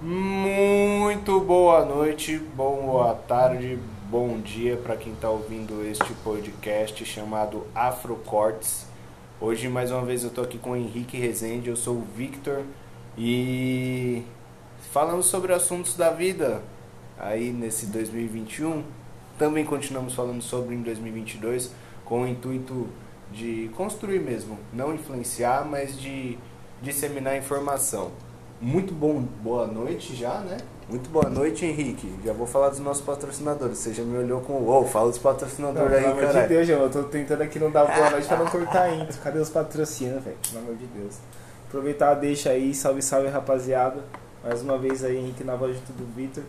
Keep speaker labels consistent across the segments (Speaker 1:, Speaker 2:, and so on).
Speaker 1: Muito boa noite, boa tarde, bom dia para quem está ouvindo este podcast chamado Afrocortes. Hoje, mais uma vez, eu estou aqui com o Henrique Rezende, eu sou o Victor e falamos sobre assuntos da vida aí nesse 2021. Também continuamos falando sobre em 2022 com o intuito de construir mesmo, não influenciar, mas de disseminar informação. Muito bom, boa noite já, né? Muito boa noite, Henrique. Já vou falar dos nossos patrocinadores. Você já me olhou com o oh, fala dos patrocinadores
Speaker 2: não,
Speaker 1: aí,
Speaker 2: pelo
Speaker 1: cara.
Speaker 2: amor de Deus, eu tô tentando aqui não dar boa noite pra não cortar a intro. Cadê os patrocínios, velho? Pelo amor de Deus. Aproveitar, deixa aí, salve, salve, rapaziada. Mais uma vez aí, Henrique na voz junto do Vitor.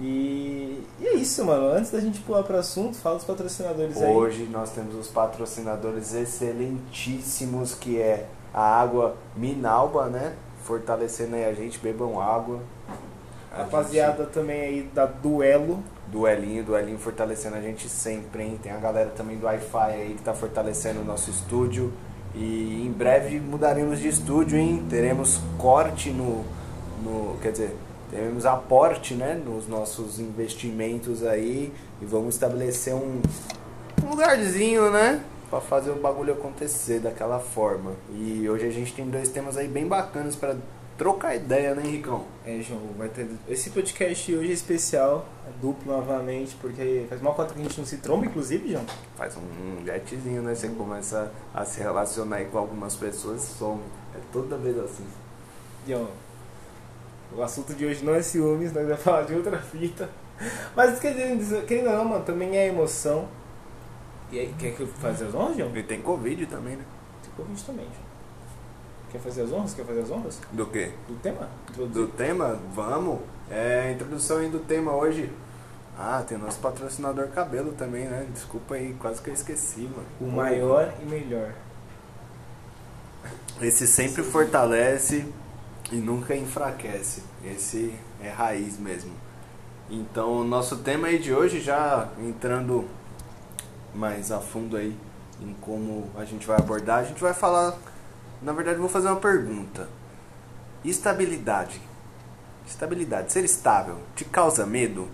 Speaker 2: E, e, é isso, mano. Antes da gente pular para o assunto, fala dos patrocinadores
Speaker 1: aí. Hoje nós temos os patrocinadores excelentíssimos que é a água Minalba, né? Fortalecendo aí a gente, bebam água.
Speaker 2: A Rapaziada gente... também aí da Duelo.
Speaker 1: Duelinho, duelinho fortalecendo a gente sempre, hein? Tem a galera também do Wi-Fi aí que tá fortalecendo o nosso estúdio. E em breve mudaremos de estúdio, hein? Teremos corte no. no quer dizer, teremos aporte né, nos nossos investimentos aí e vamos estabelecer um, um lugarzinho, né? Pra fazer o bagulho acontecer daquela forma. E hoje a gente tem dois temas aí bem bacanas para trocar ideia, né, Henricão?
Speaker 2: É, João, vai ter. Esse podcast hoje é especial, é duplo novamente, porque faz mal conta que a gente não se tromba, inclusive, João.
Speaker 1: Faz um, um jetzinho, né? Você começa a se relacionar aí com algumas pessoas, some. É toda vez assim.
Speaker 2: João, o assunto de hoje não é ciúmes, nós vamos falar de outra fita. Mas querendo, querendo ou não, mano, também é emoção. E aí, quer que eu faça as honras, João?
Speaker 1: E tem Covid também, né?
Speaker 2: Tem Covid também, João. Quer fazer as honras? Quer fazer as honras?
Speaker 1: Do quê?
Speaker 2: Do tema?
Speaker 1: Introduzir. Do tema? Vamos. É, introdução aí do tema hoje. Ah, tem nosso patrocinador cabelo também, né? Desculpa aí, quase que eu esqueci, mano.
Speaker 2: O maior e melhor.
Speaker 1: Esse sempre fortalece e nunca enfraquece. Esse é raiz mesmo. Então, nosso tema aí de hoje, já entrando mais a fundo aí em como a gente vai abordar, a gente vai falar. Na verdade, vou fazer uma pergunta. Estabilidade. Estabilidade, ser estável, te causa medo?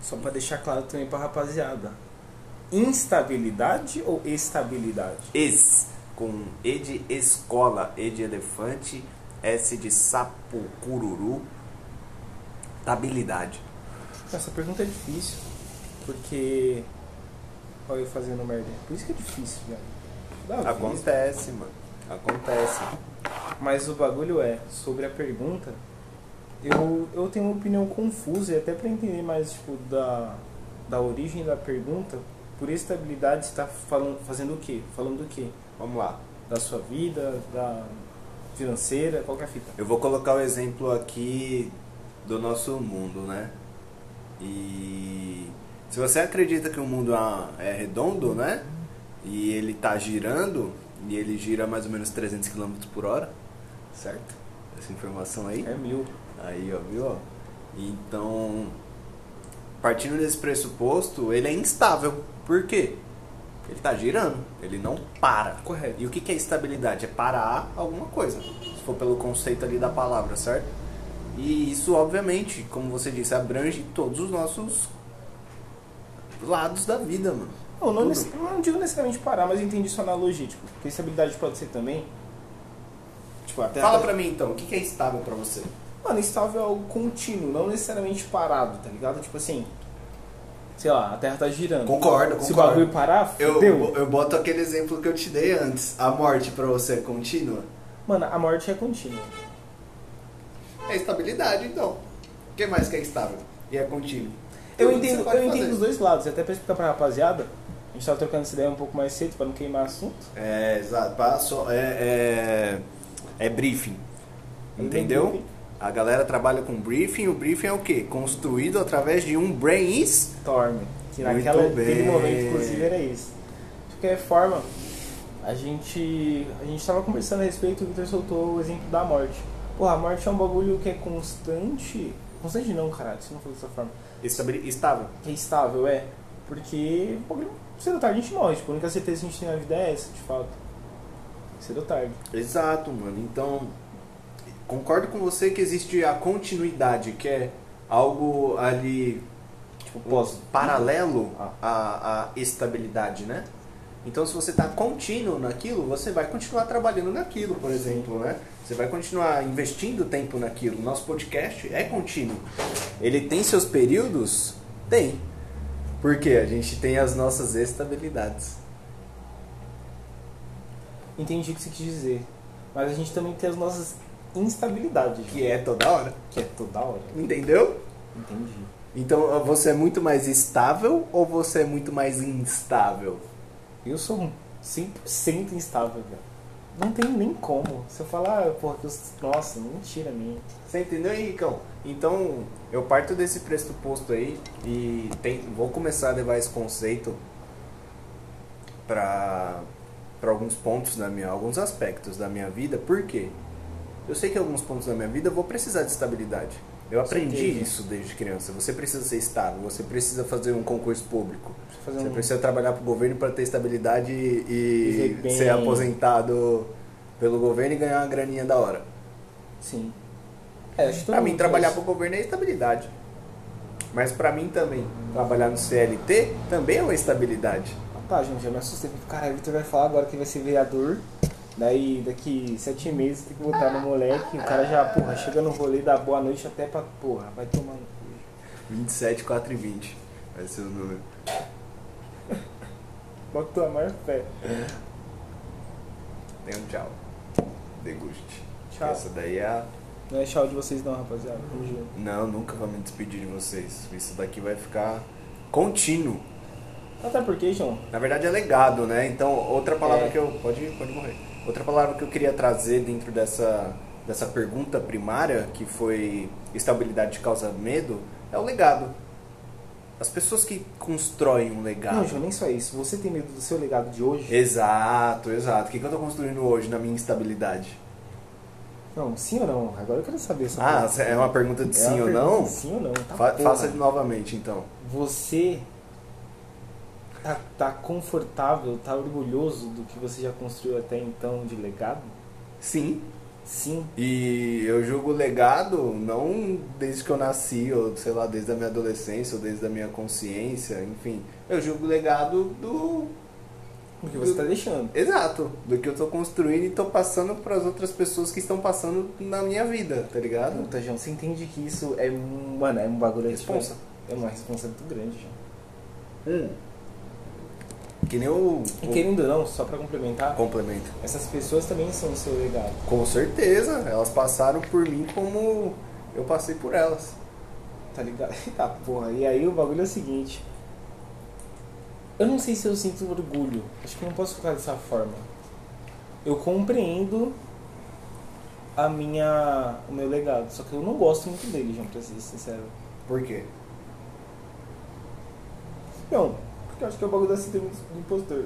Speaker 2: Só para deixar claro também para rapaziada. Instabilidade ou estabilidade?
Speaker 1: Es, com E de escola, E de elefante, S de sapo, cururu, habilidade.
Speaker 2: Essa pergunta é difícil, porque. Olha eu fazendo merda. Por isso que é difícil, velho.
Speaker 1: Acontece, mano. Acontece.
Speaker 2: Mas o bagulho é, sobre a pergunta, eu, eu tenho uma opinião confusa e até para entender mais tipo, da, da origem da pergunta, por estabilidade está falando, fazendo o quê? Falando do quê?
Speaker 1: Vamos lá.
Speaker 2: Da sua vida, da financeira, qualquer fita.
Speaker 1: Eu vou colocar o exemplo aqui do nosso mundo, né? E se você acredita que o mundo é, é redondo, né? E ele tá girando, e ele gira mais ou menos 300 km por hora, certo? Essa informação aí?
Speaker 2: É mil.
Speaker 1: Aí, ó, viu? Ó? Então, partindo desse pressuposto, ele é instável. Por quê? Ele está girando, ele não para.
Speaker 2: Correto.
Speaker 1: E o que é estabilidade? É parar alguma coisa, se for pelo conceito ali da palavra, certo? E isso, obviamente, como você disse, abrange todos os nossos lados da vida, mano.
Speaker 2: Não, não, nesse, não digo necessariamente parar, mas entendi sua analogia. Tipo, que estabilidade pode ser também.
Speaker 1: Tipo, até Fala até... pra mim então, o que é estável pra você?
Speaker 2: Mano, estável é algo contínuo, não necessariamente parado, tá ligado? Tipo assim, sei lá, a Terra tá girando.
Speaker 1: Concordo, concordo.
Speaker 2: Se o bagulho parar.
Speaker 1: Eu, eu boto aquele exemplo que eu te dei antes. A morte pra você é contínua?
Speaker 2: Mano, a morte é contínua.
Speaker 1: É estabilidade, então. O que mais que é estável? E é contínuo?
Speaker 2: Eu entendo, eu entendo os dois lados. Até pra explicar pra rapaziada, a gente tava trocando essa ideia um pouco mais cedo pra não queimar assunto.
Speaker 1: É, exato. Passou, é, é, é briefing. Entendeu? Briefing. A galera trabalha com briefing. O briefing é o quê? Construído através de um brainstorm.
Speaker 2: Que naquela, naquele momento, inclusive, era isso. De qualquer forma, a gente a gente estava conversando a respeito, o Victor soltou o exemplo da morte. Porra, a morte é um bagulho que é constante. Constante não, caralho, se não for dessa forma.
Speaker 1: Estável.
Speaker 2: É estável, é. Porque, cedo ou tarde a gente morre. Tipo, a única certeza que a gente tem na vida é essa, de fato. Cedo ou tarde.
Speaker 1: Exato, mano. Então, concordo com você que existe a continuidade, que é algo ali
Speaker 2: Tipo, pós.
Speaker 1: paralelo
Speaker 2: Ah.
Speaker 1: à, à estabilidade, né? Então, se você está contínuo naquilo, você vai continuar trabalhando naquilo, por exemplo, né? Você vai continuar investindo tempo naquilo. Nosso podcast é contínuo. Ele tem seus períodos? Tem. Porque a gente tem as nossas estabilidades.
Speaker 2: Entendi o que você quis dizer. Mas a gente também tem as nossas instabilidades,
Speaker 1: Que é toda hora.
Speaker 2: que é toda hora.
Speaker 1: Entendeu?
Speaker 2: Entendi.
Speaker 1: Então, você é muito mais estável ou você é muito mais instável?
Speaker 2: Eu sou um 100% instável, velho. Não tem nem como. Se eu falar, ah, porra, que eu... nossa, mentira minha.
Speaker 1: Você entendeu, Henricão? Então, eu parto desse pressuposto aí e tem- vou começar a levar esse conceito para para alguns pontos da minha, alguns aspectos da minha vida. Por quê? Eu sei que alguns pontos da minha vida eu vou precisar de estabilidade. Eu aprendi
Speaker 2: certeza.
Speaker 1: isso desde criança. Você precisa ser estável, você precisa fazer um concurso público. Você
Speaker 2: um...
Speaker 1: precisa trabalhar para o governo para ter estabilidade e
Speaker 2: bem.
Speaker 1: ser aposentado pelo governo e ganhar uma graninha da hora.
Speaker 2: Sim. É,
Speaker 1: Pra mim, trabalhar
Speaker 2: faz.
Speaker 1: pro governo é estabilidade. Mas pra mim também, trabalhar no CLT também é uma estabilidade.
Speaker 2: Ah, tá, gente, eu me assustei. Caralho, o Vitor vai falar agora que vai ser vereador. Daí, daqui sete meses, tem que votar no moleque. O cara já, porra, chega no rolê, dá boa noite até pra, porra, vai cu.
Speaker 1: 27, 4 e 20 vai ser o número.
Speaker 2: Bota tua maior fé.
Speaker 1: Tem um tchau. Deguste.
Speaker 2: Tchau.
Speaker 1: Essa daí é a...
Speaker 2: Não é tchau de vocês não, rapaziada. Tamo junto.
Speaker 1: Não, nunca vou me despedir de vocês. Isso daqui vai ficar contínuo.
Speaker 2: Até porque, João,
Speaker 1: Na verdade é legado, né? Então, outra palavra
Speaker 2: É.
Speaker 1: que eu. Pode, pode morrer. Outra palavra que eu queria trazer dentro dessa, dessa pergunta primária, que foi estabilidade causa medo, é o legado. As pessoas que constroem um legado.
Speaker 2: Não, João, nem só isso. Você tem medo do seu legado de hoje?
Speaker 1: Exato, exato. O que, que eu tô construindo hoje na minha instabilidade?
Speaker 2: Não, sim ou não? Agora eu quero saber essa
Speaker 1: Ah,
Speaker 2: pergunta.
Speaker 1: é uma pergunta de
Speaker 2: É
Speaker 1: sim
Speaker 2: uma
Speaker 1: ou não?
Speaker 2: de Sim ou não? Tá
Speaker 1: Fa-
Speaker 2: porra.
Speaker 1: faça novamente, então.
Speaker 2: Você tá, tá confortável, tá orgulhoso do que você já construiu até então de legado?
Speaker 1: Sim.
Speaker 2: Sim.
Speaker 1: E eu julgo o legado não desde que eu nasci, ou sei lá, desde a minha adolescência, ou desde a minha consciência, enfim. Eu julgo o legado do.
Speaker 2: O que você tá deixando.
Speaker 1: Exato, do que eu tô construindo e tô passando para as outras pessoas que estão passando na minha vida, tá ligado?
Speaker 2: Puta, João, você entende que isso é, um- mano, é um bagulho
Speaker 1: Responsa.
Speaker 2: É uma responsa muito grande, João.
Speaker 1: Hum. Que nem o.
Speaker 2: E querendo ou não, só pra complementar,
Speaker 1: complemento.
Speaker 2: essas pessoas também são o seu legado.
Speaker 1: Com certeza, elas passaram por mim como eu passei por elas.
Speaker 2: Tá ligado? Tá, porra. E aí o bagulho é o seguinte. Eu não sei se eu sinto orgulho. Acho que não posso colocar dessa forma. Eu compreendo a minha, o meu legado. Só que eu não gosto muito dele, João, pra ser sincero.
Speaker 1: Por quê?
Speaker 2: Não, eu acho que é o bagulho da síndrome do impostor.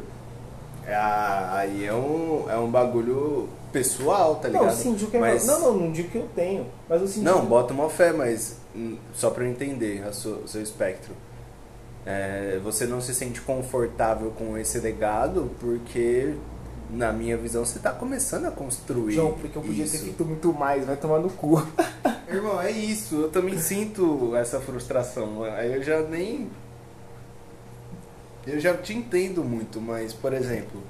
Speaker 1: É, aí é um, é um bagulho pessoal, tá ligado?
Speaker 2: Não, sim, digo que é
Speaker 1: mas,
Speaker 2: Não, não, não digo que eu tenho. Mas eu senti.
Speaker 1: Não, bota uma fé, mas hum, só pra eu entender o seu espectro. É, você não se sente confortável com esse legado porque, na minha visão, você tá começando a construir.
Speaker 2: João, porque eu podia ter
Speaker 1: isso.
Speaker 2: feito muito mais, vai tomar no cu.
Speaker 1: Irmão, é isso. Eu também sinto essa frustração. Aí eu já nem. Eu já te entendo muito, mas, por exemplo,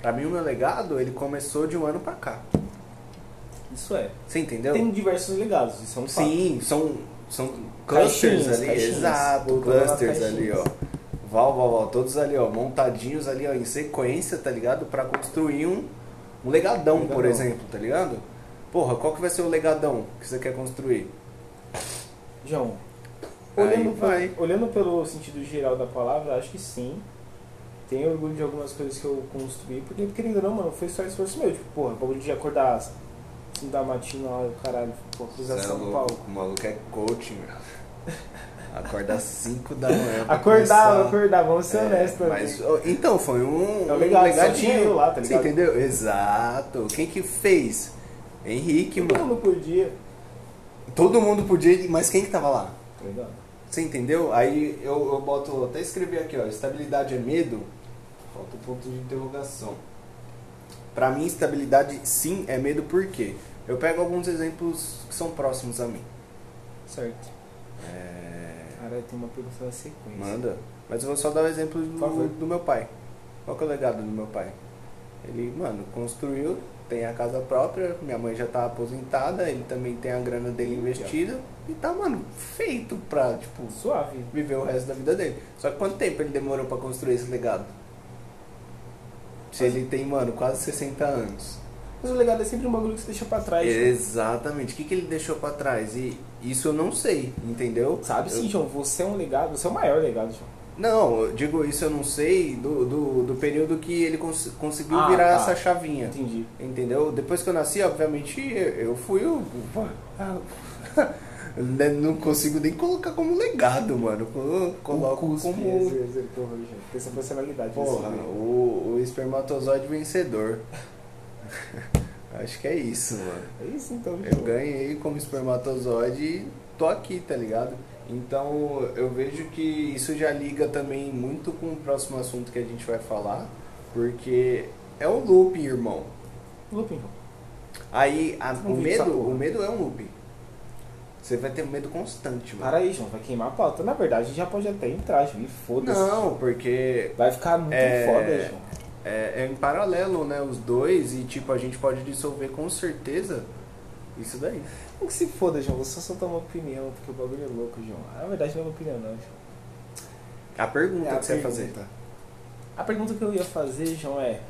Speaker 1: pra mim o meu legado, ele começou de um ano pra cá.
Speaker 2: Isso é.
Speaker 1: Você entendeu?
Speaker 2: Tem diversos legados, isso é um fato.
Speaker 1: Sim, são, são clusters
Speaker 2: Caixinhas,
Speaker 1: ali,
Speaker 2: caixinhas.
Speaker 1: exato,
Speaker 2: nas
Speaker 1: clusters ali, ó. Val, val, val, todos ali, ó, montadinhos ali, ó, em sequência, tá ligado? Pra construir um, um legadão, por
Speaker 2: Legadão.
Speaker 1: exemplo, tá ligado? Porra, qual que vai ser o legadão que você quer construir?
Speaker 2: João,
Speaker 1: Aí
Speaker 2: olhando,
Speaker 1: vai.
Speaker 2: pelo, olhando pelo sentido geral da palavra, acho que sim. Tenho orgulho de algumas coisas que eu construí, porque querendo ou não, mano, foi só esforço meu. Tipo, porra, bagulho de acordar às 5 da matina lá, o caralho, pô, cruzar
Speaker 1: é
Speaker 2: São
Speaker 1: louco,
Speaker 2: Paulo.
Speaker 1: O maluco é coaching, meu. Acorda às 5 da manhã. pra
Speaker 2: Acordar,
Speaker 1: começar.
Speaker 2: acordar, vamos ser
Speaker 1: É,
Speaker 2: honestos.
Speaker 1: mas, então, foi um,
Speaker 2: É um
Speaker 1: um
Speaker 2: só
Speaker 1: legadinho.
Speaker 2: lá, tá
Speaker 1: Você entendeu? Exato. Quem que fez? Henrique,
Speaker 2: Todo
Speaker 1: mano.
Speaker 2: mundo podia.
Speaker 1: Todo mundo podia, mas quem que tava lá?
Speaker 2: Tá ligado?
Speaker 1: Você entendeu? Aí eu, eu boto, até escrevi aqui, ó, estabilidade é medo? Falta o ponto de interrogação. Pra mim, estabilidade sim é medo por quê? Eu pego alguns exemplos que são próximos a mim.
Speaker 2: Certo.
Speaker 1: É...
Speaker 2: Cara, tem uma pergunta na sequência.
Speaker 1: Manda. Mas eu vou só dar o exemplo
Speaker 2: Por favor.
Speaker 1: do, do meu pai. Qual que é o legado do meu pai? Ele, mano, construiu, tem a casa própria, minha mãe já tá aposentada, ele também tem a grana dele investida e tá, mano, feito pra, tipo,
Speaker 2: Suave.
Speaker 1: viver o resto da vida dele. Só que quanto tempo ele demorou pra construir esse legado? Se ele tem, mano, quase 60 anos.
Speaker 2: Mas o legado é sempre um bagulho que você deixa pra trás. João.
Speaker 1: Exatamente. O que, que ele deixou pra trás? E isso eu não sei, entendeu?
Speaker 2: Sabe
Speaker 1: Eu-
Speaker 2: sim, João, você é um legado, você é o maior legado, João.
Speaker 1: Não, eu digo isso eu não sei do, do, do período que ele cons- conseguiu
Speaker 2: Ah,
Speaker 1: virar
Speaker 2: tá.
Speaker 1: essa chavinha.
Speaker 2: Entendi.
Speaker 1: Entendeu? Depois que eu nasci, obviamente, eu fui o. né, Não consigo nem colocar como legado, mano. Eu Coloco
Speaker 2: o cuspe,
Speaker 1: como.
Speaker 2: porra, João. Tem essa personalidade.
Speaker 1: Porra,
Speaker 2: esse-
Speaker 1: o, o espermatozoide vencedor. Acho que é isso, mano.
Speaker 2: É isso então,
Speaker 1: Eu ganhei como espermatozoide e tô aqui, tá ligado? Então eu vejo que isso já liga também muito com o próximo assunto que a gente vai falar, porque é um looping, irmão.
Speaker 2: Looping.
Speaker 1: Aí a- o medo, o medo é um looping. Você vai ter um medo constante, mano.
Speaker 2: Para aí, João, vai queimar a pauta. Na verdade, a gente já pode até entrar, João, foda-se.
Speaker 1: Não, porque
Speaker 2: Vai ficar muito
Speaker 1: É,
Speaker 2: foda, João.
Speaker 1: é, é em paralelo, né, os dois e tipo a gente pode dissolver com certeza isso daí.
Speaker 2: Não que se foda, João, você só soltar uma opinião, porque o bagulho é louco, João. Na verdade, não é uma opinião, não, João.
Speaker 1: A pergunta
Speaker 2: É a
Speaker 1: que você vai fazer.
Speaker 2: A pergunta que eu ia fazer, João, é.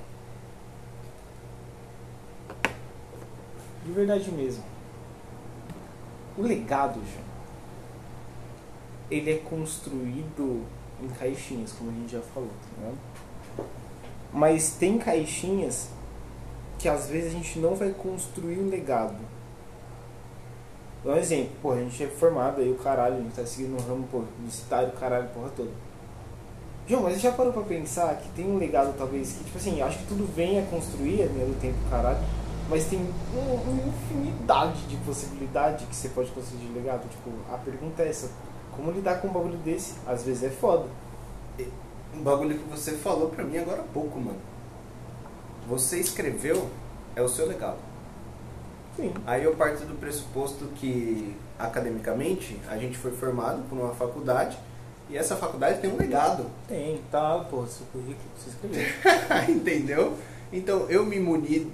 Speaker 2: De verdade mesmo. O legado, João. Ele é construído em caixinhas, como a gente já falou, tá ligado? Mas tem caixinhas que às vezes a gente não vai construir um legado. Um exemplo, pô, a gente é formado aí, o caralho, a gente tá seguindo um ramo, pô, publicitário, caralho, porra toda. João, mas você já parou pra pensar que tem um legado talvez que, tipo assim, acho que tudo vem a construir a linha do tempo, caralho, mas tem um- uma infinidade de possibilidade que você pode construir de legado. Tipo, a pergunta é essa, como lidar com um bagulho desse? Às vezes é foda.
Speaker 1: Um bagulho que você falou pra mim agora há pouco, mano. Você escreveu é o seu legado.
Speaker 2: Sim.
Speaker 1: Aí eu parto do pressuposto que, academicamente, a gente foi formado por uma faculdade e essa faculdade tem um legado.
Speaker 2: Tem, tá, pô, seu currículo, você escreveu.
Speaker 1: Entendeu? Então eu me muni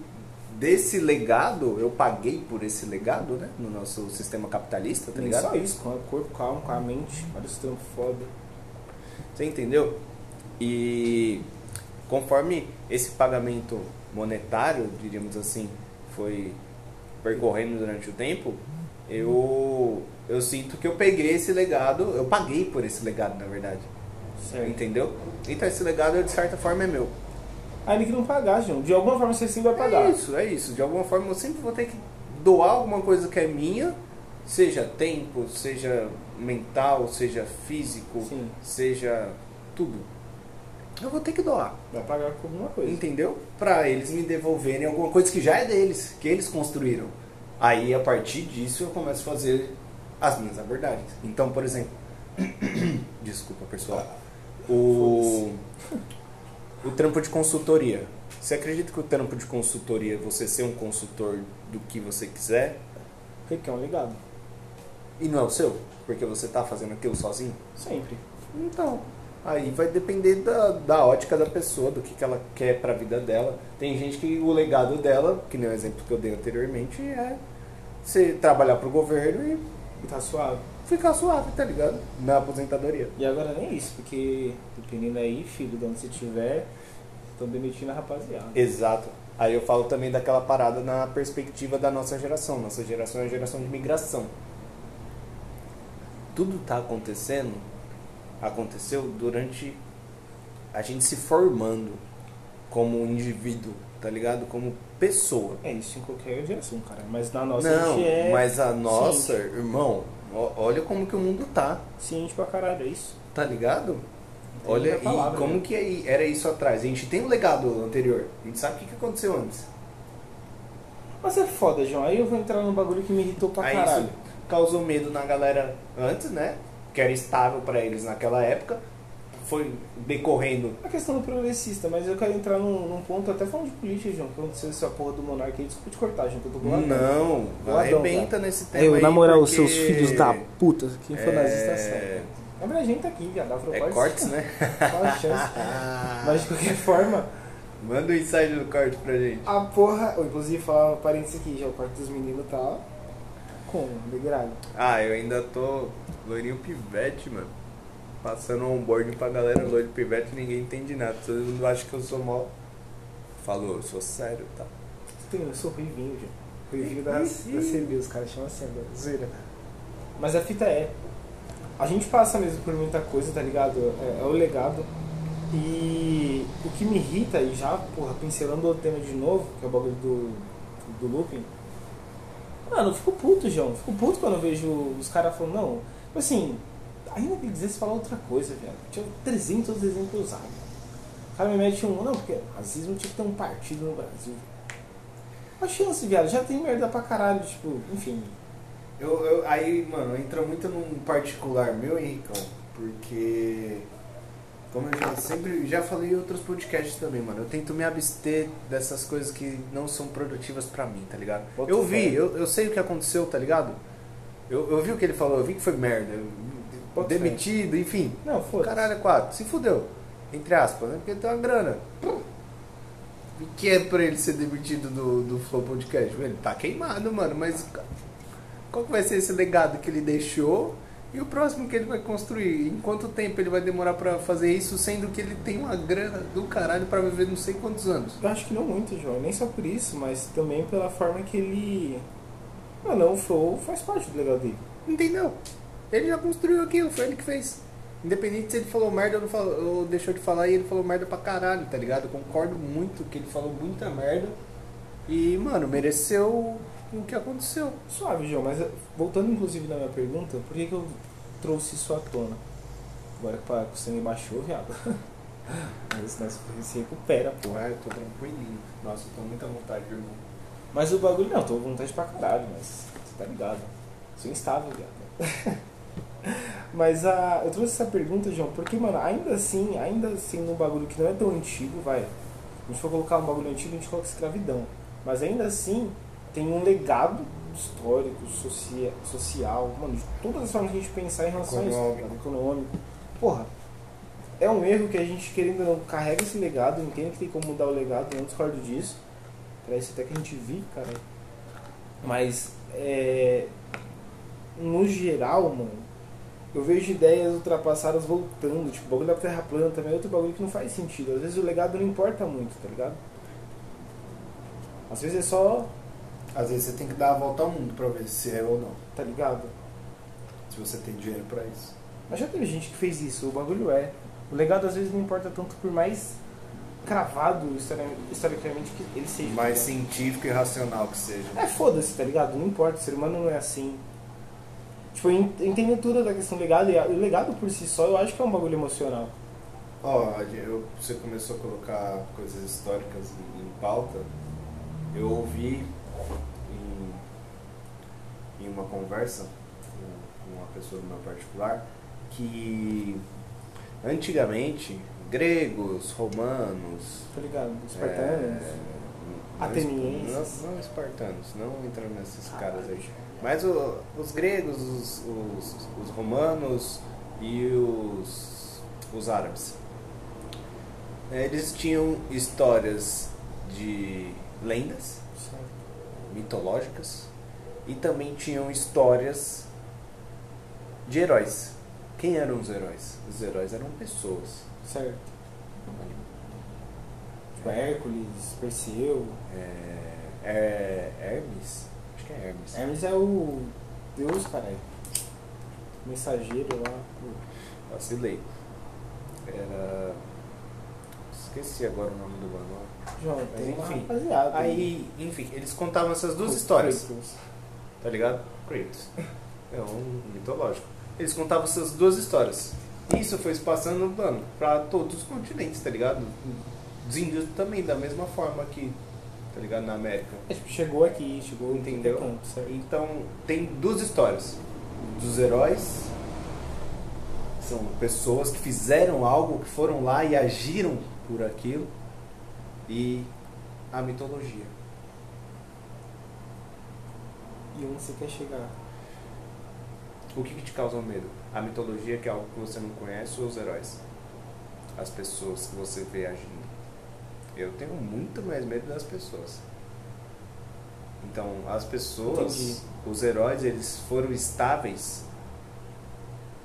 Speaker 1: desse legado, eu paguei por esse legado, né? No nosso sistema capitalista, tá
Speaker 2: Nem
Speaker 1: ligado?
Speaker 2: só isso, com o corpo calmo, com a mente, vários trampos foda.
Speaker 1: Você entendeu? E conforme esse pagamento monetário, diríamos assim, foi percorrendo durante o tempo, eu eu sinto que eu peguei esse legado, eu paguei por esse legado, na verdade.
Speaker 2: Certo.
Speaker 1: Entendeu? Então esse legado de certa forma é meu.
Speaker 2: Ainda que não pagar, João. De alguma forma você sim vai pagar.
Speaker 1: É isso, é isso. De alguma forma eu sempre vou ter que doar alguma coisa que é minha, seja tempo, seja mental, seja físico,
Speaker 2: Sim.
Speaker 1: seja tudo. Eu vou ter que doar.
Speaker 2: Vai pagar com alguma coisa.
Speaker 1: Entendeu? Pra eles me devolverem alguma coisa que já é deles, que eles construíram. Aí a partir disso eu começo a fazer as minhas abordagens. Então, por exemplo, desculpa pessoal, o, o trampo de consultoria. Você acredita que o trampo de consultoria é você ser um consultor do que você quiser
Speaker 2: Porque que é um legado.
Speaker 1: e não é o seu? Porque você tá fazendo aquilo sozinho?
Speaker 2: Sempre.
Speaker 1: Então, aí vai depender da, da ótica da pessoa, do que, que ela quer pra vida dela. Tem gente que o legado dela, que nem o exemplo que eu dei anteriormente, é você trabalhar pro governo e
Speaker 2: E tá suave.
Speaker 1: ficar suave, tá ligado? Na aposentadoria.
Speaker 2: E agora nem isso, porque dependendo aí, filho, de onde você estiver, estão demitindo a rapaziada.
Speaker 1: Exato. Aí eu falo também daquela parada na perspectiva da nossa geração. Nossa geração é a geração de migração. Tudo tá acontecendo, aconteceu durante a gente se formando como um indivíduo, tá ligado? Como pessoa.
Speaker 2: É isso em qualquer geração, cara. Mas na nossa
Speaker 1: Não,
Speaker 2: a gente é
Speaker 1: mas a nossa,
Speaker 2: ciente.
Speaker 1: irmão, olha como que o mundo tá,
Speaker 2: ciente pra caralho, é isso.
Speaker 1: tá ligado?
Speaker 2: Tem
Speaker 1: Olha,
Speaker 2: palavra,
Speaker 1: e como
Speaker 2: né?
Speaker 1: que era isso atrás? A gente tem um legado anterior, a gente sabe o que, que aconteceu antes.
Speaker 2: Mas é foda, João. Aí eu vou entrar num bagulho que me irritou pra
Speaker 1: Aí
Speaker 2: caralho.
Speaker 1: isso causou medo na galera antes, né? Que era estável pra eles naquela época. foi decorrendo?
Speaker 2: A questão do progressista, mas eu quero entrar num, num ponto, até falando de política, João, que aconteceu essa porra do monarca aí, desculpa te cortar, João, que eu tô boladão.
Speaker 1: Não,
Speaker 2: Boladão,
Speaker 1: arrebenta
Speaker 2: cara.
Speaker 1: nesse tema
Speaker 2: Eu,
Speaker 1: aí,
Speaker 2: na moral,
Speaker 1: porque
Speaker 2: seus filhos da puta, quem for
Speaker 1: É.
Speaker 2: nazista certo. Lembra a gente tá aqui, viado,
Speaker 1: É cortes, né?
Speaker 2: Qual a chance? Mas de qualquer forma,
Speaker 1: Manda o inside do corte pra gente.
Speaker 2: a porra. Ou, inclusive, falar um parênteses aqui, já o quarto dos meninos tá. Com degrado.
Speaker 1: Ah, eu ainda tô loirinho pivete, mano. Passando um onboarding pra galera loiro pivete ninguém entende nada. Todo mundo acha que eu sou mal. Falou, eu sou sério, tá?
Speaker 2: Tem, eu sou ruivinho, João. Ruivinho da, da CB, os caras chamam assim agora. Zoeira. Mas a fita é. A gente passa mesmo por muita coisa, tá ligado? É, é o legado. E o que me irrita, e já, porra, pincelando o tema de novo, que é o bagulho do, do looping. Mano, eu fico puto, João. Fico puto quando eu vejo os caras falando, não. Assim, ainda que dizer se falar outra coisa, velho. Tinha 300 exemplos usados. O cara me mete um, não, porque racismo tinha que ter um partido no Brasil. A chance, viado, já tem merda pra caralho, tipo, enfim.
Speaker 1: Eu, eu- aí, mano, entra muito num particular meu, Henricão, porque. Como eu já sempre já falei em outros podcasts também, mano, eu tento me abster dessas coisas que não são produtivas pra mim, tá ligado?
Speaker 2: Bota
Speaker 1: eu vi, eu, eu sei o que aconteceu, tá ligado? Eu, eu vi o que ele falou, eu vi que foi merda. eu- demitido, enfim.
Speaker 2: Não,
Speaker 1: O
Speaker 2: foda
Speaker 1: caralho é quatro. Se fudeu. Entre aspas, né? Porque ele tem uma grana. E que é pra ele ser demitido do, do Flow Podcast? Ele tá queimado, mano. Mas qual que vai ser esse legado que ele deixou? E o próximo que ele vai construir? Em quanto tempo ele vai demorar pra fazer isso, sendo que ele tem uma grana do caralho pra viver não sei quantos anos?
Speaker 2: Eu acho que não muito, João. Nem só por isso, mas também pela forma que ele. Mano, o Flow faz parte do legal dele.
Speaker 1: Entendeu? Ele já construiu aquilo, foi ele que fez. Independente se ele falou merda ou, não falou, ou deixou de falar e ele falou merda pra caralho, tá ligado? Eu concordo muito que ele falou muita merda. E, mano, mereceu o que aconteceu.
Speaker 2: Suave, João, mas voltando inclusive na minha pergunta, por que, que eu trouxe isso à tona? Agora que o sangue baixou, viado. Mas nós se recupera, pô.
Speaker 1: Ah, eu tô tranquilinho. Nossa, eu tô muita vontade, irmão.
Speaker 2: Mas o bagulho não, tô com vontade pra caralho, mas você tá ligado. Sou instável, viado. mas a, eu trouxe essa pergunta, João, porque, mano, ainda assim, ainda sendo um bagulho que não é tão antigo, vai. A gente for colocar um bagulho antigo, a gente coloca escravidão. Mas ainda assim, tem um legado histórico, socia, social, mano, de todas as formas que a gente pensar em relação a isso,
Speaker 1: Econômico.
Speaker 2: Porra, é um erro que a gente, querendo ou não, carrega esse legado, entende que tem como mudar o legado, eu não discordo disso. Parece até que a gente vive, cara. Mas, é, no geral, mano, eu vejo ideias ultrapassadas voltando. Tipo, o bagulho da terra plana também é outro bagulho que não faz sentido. Às vezes o legado não importa muito, tá ligado? Às vezes é só,
Speaker 1: Às vezes você tem que dar a volta ao mundo pra ver se é ou não.
Speaker 2: tá ligado?
Speaker 1: Se você tem dinheiro pra isso.
Speaker 2: Mas já teve gente que fez isso, o bagulho é. O legado às vezes não importa tanto por mais cravado histori- historicamente que ele seja.
Speaker 1: Mais científico e racional que seja.
Speaker 2: É foda-se, tá ligado? Não importa, o ser humano não é assim. Tipo, eu entendo tudo da questão do legado, e o legado por si só eu acho que é um bagulho emocional.
Speaker 1: Ó, eu- você começou a colocar coisas históricas em, pauta. Eu ouvi em, em uma conversa com, com uma pessoa do meu particular que antigamente gregos, romanos,
Speaker 2: Tá ligado? Espartanos.
Speaker 1: é,
Speaker 2: Atenienses.
Speaker 1: não, não espartanos, não entrando nesses
Speaker 2: Ah,
Speaker 1: caras aí. Mas o- os gregos, os, os, os romanos e os, os árabes. Eles tinham histórias de lendas mitológicas e também tinham histórias de heróis. Quem eram os heróis? Os heróis eram pessoas.
Speaker 2: Certo. Tipo, Hércules, Perseu.
Speaker 1: É, é, Hermes? Acho que é Hermes.
Speaker 2: Hermes é o deus, caralho. Mensageiro lá.
Speaker 1: Vacilei. Era. Esqueci agora o nome do manual.
Speaker 2: João, tem
Speaker 1: enfim.
Speaker 2: rapaziada.
Speaker 1: Aí, enfim, eles contavam essas duas histórias,
Speaker 2: Kratos.
Speaker 1: tá ligado? Kratos. É um mitológico. Eles contavam essas duas histórias. Isso foi se passando, mano, pra todos os continentes, tá ligado? Os índios também, da mesma forma aqui, tá ligado? Na América.
Speaker 2: É, tipo, chegou aqui, chegou
Speaker 1: Entendeu? Então, tem duas histórias: dos heróis São pessoas que fizeram algo, que foram lá e agiram por aquilo. E a mitologia.
Speaker 2: E onde você quer chegar?
Speaker 1: O que, que te causa medo? A mitologia, que é algo que você não conhece, ou os heróis? As pessoas que você vê agindo. Eu tenho muito mais medo das pessoas. Então, as pessoas,
Speaker 2: Entendi.
Speaker 1: os heróis, eles foram estáveis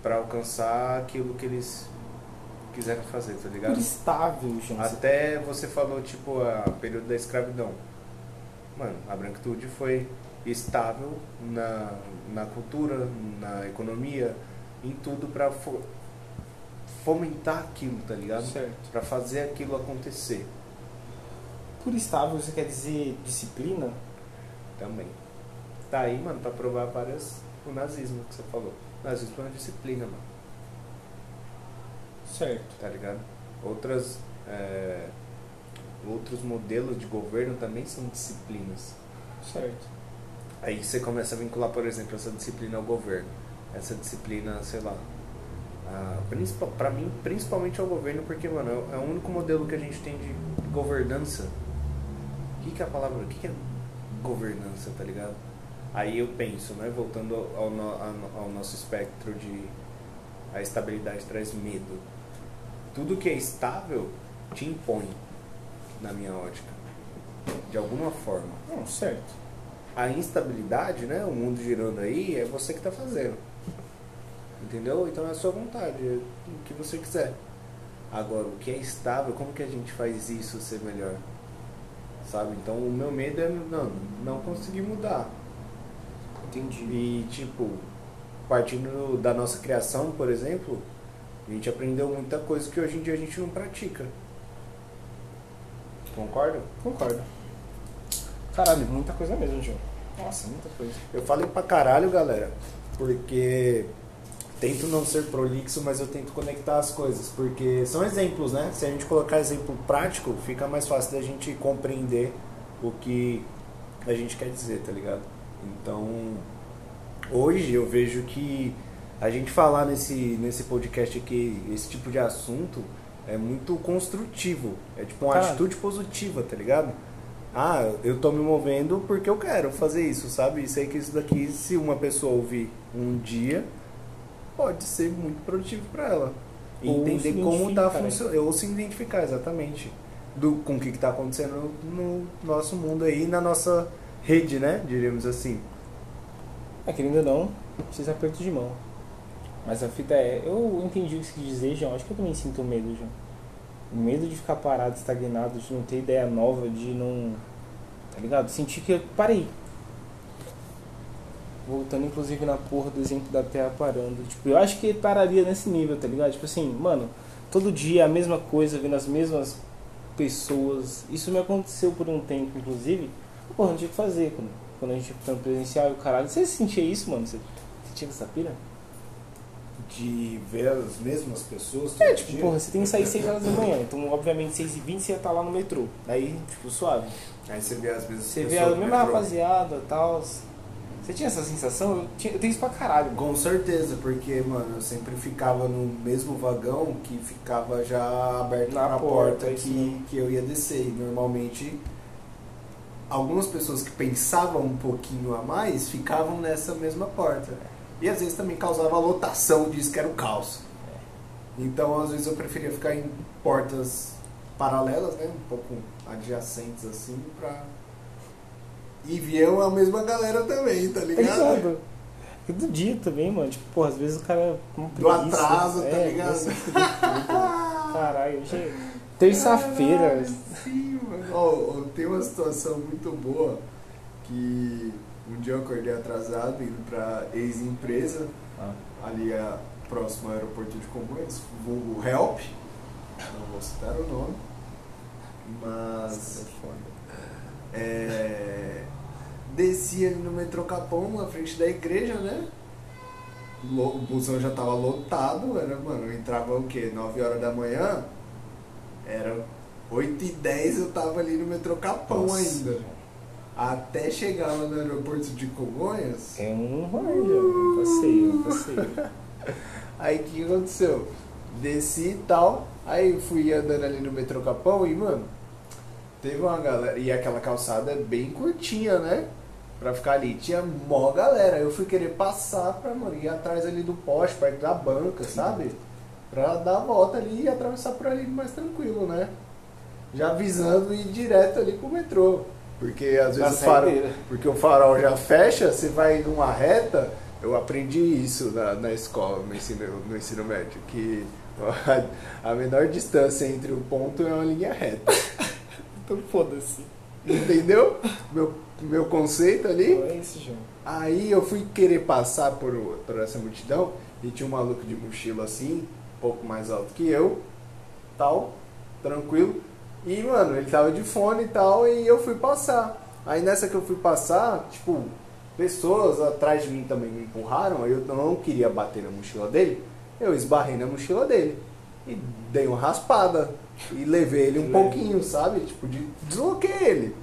Speaker 1: para alcançar aquilo que eles quiseram fazer, tá ligado?
Speaker 2: Por estável,
Speaker 1: Até você falou, tipo, a período da escravidão. Mano, a branquitude foi estável na, na cultura, na economia, em tudo pra fo- fomentar aquilo, tá ligado?
Speaker 2: Certo.
Speaker 1: Pra fazer aquilo acontecer
Speaker 2: Por estável você quer dizer disciplina?
Speaker 1: também. Tá aí, mano, pra provar várias. O nazismo que você falou. O nazismo é uma disciplina, mano.
Speaker 2: Certo.
Speaker 1: tá ligado? Outras, é, outros modelos de governo também são disciplinas.
Speaker 2: Certo.
Speaker 1: Aí você começa a vincular, por exemplo, essa disciplina ao governo. Essa disciplina, sei lá, a, principal, pra mim, principalmente ao governo, porque, mano, é, é o único modelo que a gente tem de governança. O que, que é a palavra? O que, que é governança, tá ligado? Aí eu penso, né, voltando ao, ao- ao nosso espectro de a estabilidade traz medo. Tudo que é estável te impõe, na minha ótica, de alguma forma.
Speaker 2: Não, certo.
Speaker 1: A instabilidade, né, o mundo girando aí, é você que está fazendo. Entendeu? Então é a sua vontade, é o que você quiser. Agora, o que é estável, como que a gente faz isso ser melhor? Sabe? Então o meu medo é não, não conseguir mudar.
Speaker 2: Entendi.
Speaker 1: E tipo, partindo da nossa criação, por exemplo, a gente aprendeu muita coisa que hoje em dia a gente não pratica. Concorda?
Speaker 2: Concordo. Caralho, muita coisa mesmo, João. Nossa, muita coisa.
Speaker 1: Eu falei pra caralho, galera, porque tento não ser prolixo, mas eu tento conectar as coisas, porque são exemplos, né? Se a gente colocar exemplo prático, fica mais fácil da gente compreender o que a gente quer dizer, tá ligado? Então, hoje eu vejo que a gente falar nesse, nesse podcast aqui, esse tipo de assunto, é muito construtivo. É tipo uma
Speaker 2: Cara.
Speaker 1: atitude positiva, tá ligado? Ah, eu tô me movendo porque eu quero fazer isso, sabe? E sei que isso daqui, se uma pessoa ouvir um dia, pode ser muito produtivo para ela. E
Speaker 2: Ou
Speaker 1: entender como tá
Speaker 2: identificar, né?
Speaker 1: funcionando. Ou se identificar, exatamente. Do, com o que, que tá acontecendo no nosso mundo aí, na nossa rede, né? Diríamos assim.
Speaker 2: É, querendo ou não, precisa aperto de mão. Mas a fita é, eu entendi o que você quis dizer, João. Acho que eu também sinto medo, João. O medo de ficar parado, estagnado, de não ter ideia nova, de não. Tá ligado? Sentir que eu parei. Voltando inclusive na porra do exemplo da Terra parando. Tipo, eu acho que pararia nesse nível, tá ligado? Tipo assim, mano, todo dia a mesma coisa, vendo as mesmas pessoas. Isso me aconteceu por um tempo, inclusive. Porra, não tinha o que fazer quando, quando a gente ficando presencial e o caralho. Você sentia isso, mano? Você, você tinha essa pira?
Speaker 1: De ver as mesmas pessoas.
Speaker 2: É, tipo, porra, você tem que sair 6 horas da manhã. Então, obviamente, 6 e 20 você ia estar lá no metrô. Aí, tipo, suave.
Speaker 1: Aí você vê às vezes.
Speaker 2: Você vê
Speaker 1: pessoas
Speaker 2: a
Speaker 1: no
Speaker 2: mesma
Speaker 1: metrô.
Speaker 2: rapaziada e tal. Você tinha essa sensação? Eu, tinha- eu tenho isso pra caralho.
Speaker 1: Com certeza, porque, mano, eu sempre ficava no mesmo vagão que ficava já aberto
Speaker 2: Na
Speaker 1: na,
Speaker 2: porta,
Speaker 1: porta, que, que eu ia descer. E normalmente, algumas pessoas que pensavam um pouquinho a mais ficavam nessa mesma porta. E às vezes também causava lotação disso que era o caos. Então, às vezes eu preferia ficar em portas paralelas, né? Um pouco adjacentes assim, pra. E viam a mesma galera também, tá
Speaker 2: Tá
Speaker 1: ligado?
Speaker 2: ligado? E do dia também, mano. Tipo, porra, às vezes o cara é com
Speaker 1: Do atraso, tá
Speaker 2: é,
Speaker 1: ligado?
Speaker 2: fuder tudo. Caralho, hoje é terça-feira.
Speaker 1: Sim, mano. Ó, tem uma situação muito boa que um dia eu acordei atrasado indo pra ex-empresa,
Speaker 2: Ah,
Speaker 1: ali a, próximo ao aeroporto de Congonhas, vulgo Help, não vou citar o nome, mas
Speaker 2: é foda.
Speaker 1: é, desci ali no metrô Capão, na frente da igreja, né? O busão já tava lotado, era, mano, eu entrava o quê? 9 horas da manhã? Era 8 e 10 eu tava ali no metrô Capão
Speaker 2: Nossa.
Speaker 1: ainda. Até chegar lá no aeroporto de Congonhas,
Speaker 2: É um rolê, já, um passeio, um passeio.
Speaker 1: Aí o que aconteceu? Desci e tal, aí fui andando ali no metrô Capão e, mano, teve uma galera. E aquela calçada é bem curtinha, né? Pra ficar ali. Tinha mó galera. Eu fui querer passar pra, mano, ir atrás ali do poste, perto da banca, sabe? Pra dar a volta ali e atravessar por ali mais tranquilo, né? Já avisando ir direto ali pro metrô. Porque às vezes o farol, porque o farol já fecha, você vai numa reta. Eu aprendi isso na, na escola, no ensino, no ensino médio, que a, a menor distância entre o ponto é uma linha reta.
Speaker 2: Então foda-se.
Speaker 1: Entendeu? Meu, meu conceito ali.
Speaker 2: É isso, João.
Speaker 1: Aí eu fui querer passar por, por essa multidão e tinha um maluco de mochila assim, um pouco mais alto que eu, tal, tranquilo. E, mano, ele tava de fone e tal, e eu fui passar. Aí nessa que eu fui passar, tipo, pessoas atrás de mim também me empurraram, aí eu não queria bater na mochila dele, eu esbarrei na mochila dele. E dei uma raspada. E levei ele um
Speaker 2: Leve.
Speaker 1: pouquinho, sabe? Tipo, de, desloquei ele.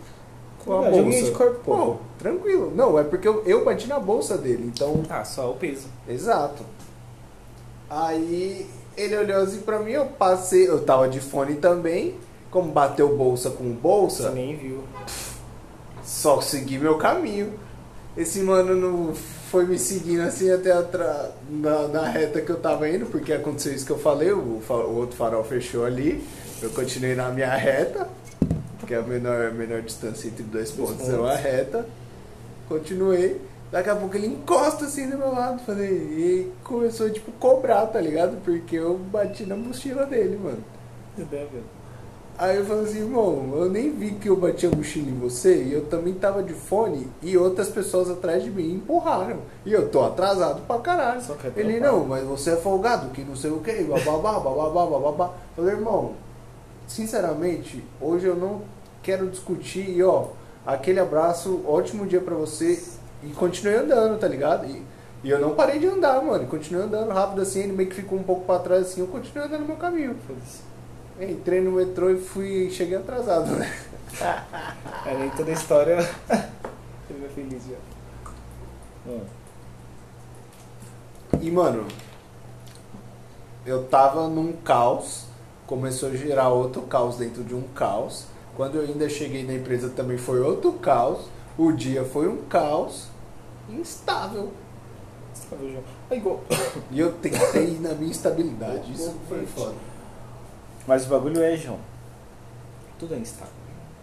Speaker 1: Com a
Speaker 2: Ah, joguinho
Speaker 1: bolsa.
Speaker 2: de corpo, pô.
Speaker 1: Tranquilo. Não, é porque eu, eu bati na bolsa dele, então.
Speaker 2: Ah, só o peso.
Speaker 1: Exato. Aí ele olhou assim pra mim, eu passei, eu tava de fone também. Como bateu bolsa com
Speaker 2: Você
Speaker 1: bolsa,
Speaker 2: nem viu.
Speaker 1: só segui meu caminho. Esse mano não foi me seguindo assim até na, na reta que eu tava indo, porque aconteceu isso que eu falei, o, o outro farol fechou ali. Eu continuei na minha reta, porque a menor, a menor distância entre dois
Speaker 2: Dois
Speaker 1: pontos é uma
Speaker 2: pontos.
Speaker 1: reta. Continuei. Daqui a pouco ele encosta assim do meu lado, falei, e começou tipo cobrar, tá ligado? Porque eu bati na mochila dele, mano.
Speaker 2: Deve.
Speaker 1: Aí eu falei assim, irmão, eu nem vi que eu bati a mochila em você e eu também tava de fone e outras pessoas atrás de mim empurraram. E eu tô atrasado pra caralho.
Speaker 2: Quer
Speaker 1: Ele, não, mas você é folgado, que não sei o que, bababá, bababá, bababá. Falei, irmão, sinceramente, hoje eu não quero discutir e ó, aquele abraço, ótimo dia pra você e continuei andando, tá ligado? E, e eu não parei de andar, mano, continuei andando rápido assim, ele meio que ficou um pouco pra trás assim, eu continuei andando no meu caminho.
Speaker 2: Foda-se.
Speaker 1: Entrei no metrô e fui. cheguei atrasado, né?
Speaker 2: Aí nem toda a história. Ele vai feliz já. Hum.
Speaker 1: E mano, eu tava num caos, começou a gerar outro caos dentro de um caos. Quando eu ainda cheguei na empresa também foi outro caos. O dia foi um caos instável.
Speaker 2: Tá? É igual.
Speaker 1: E eu tentei ir na minha estabilidade. Isso foi foda.
Speaker 2: Mas o bagulho é, João. Tudo é instável.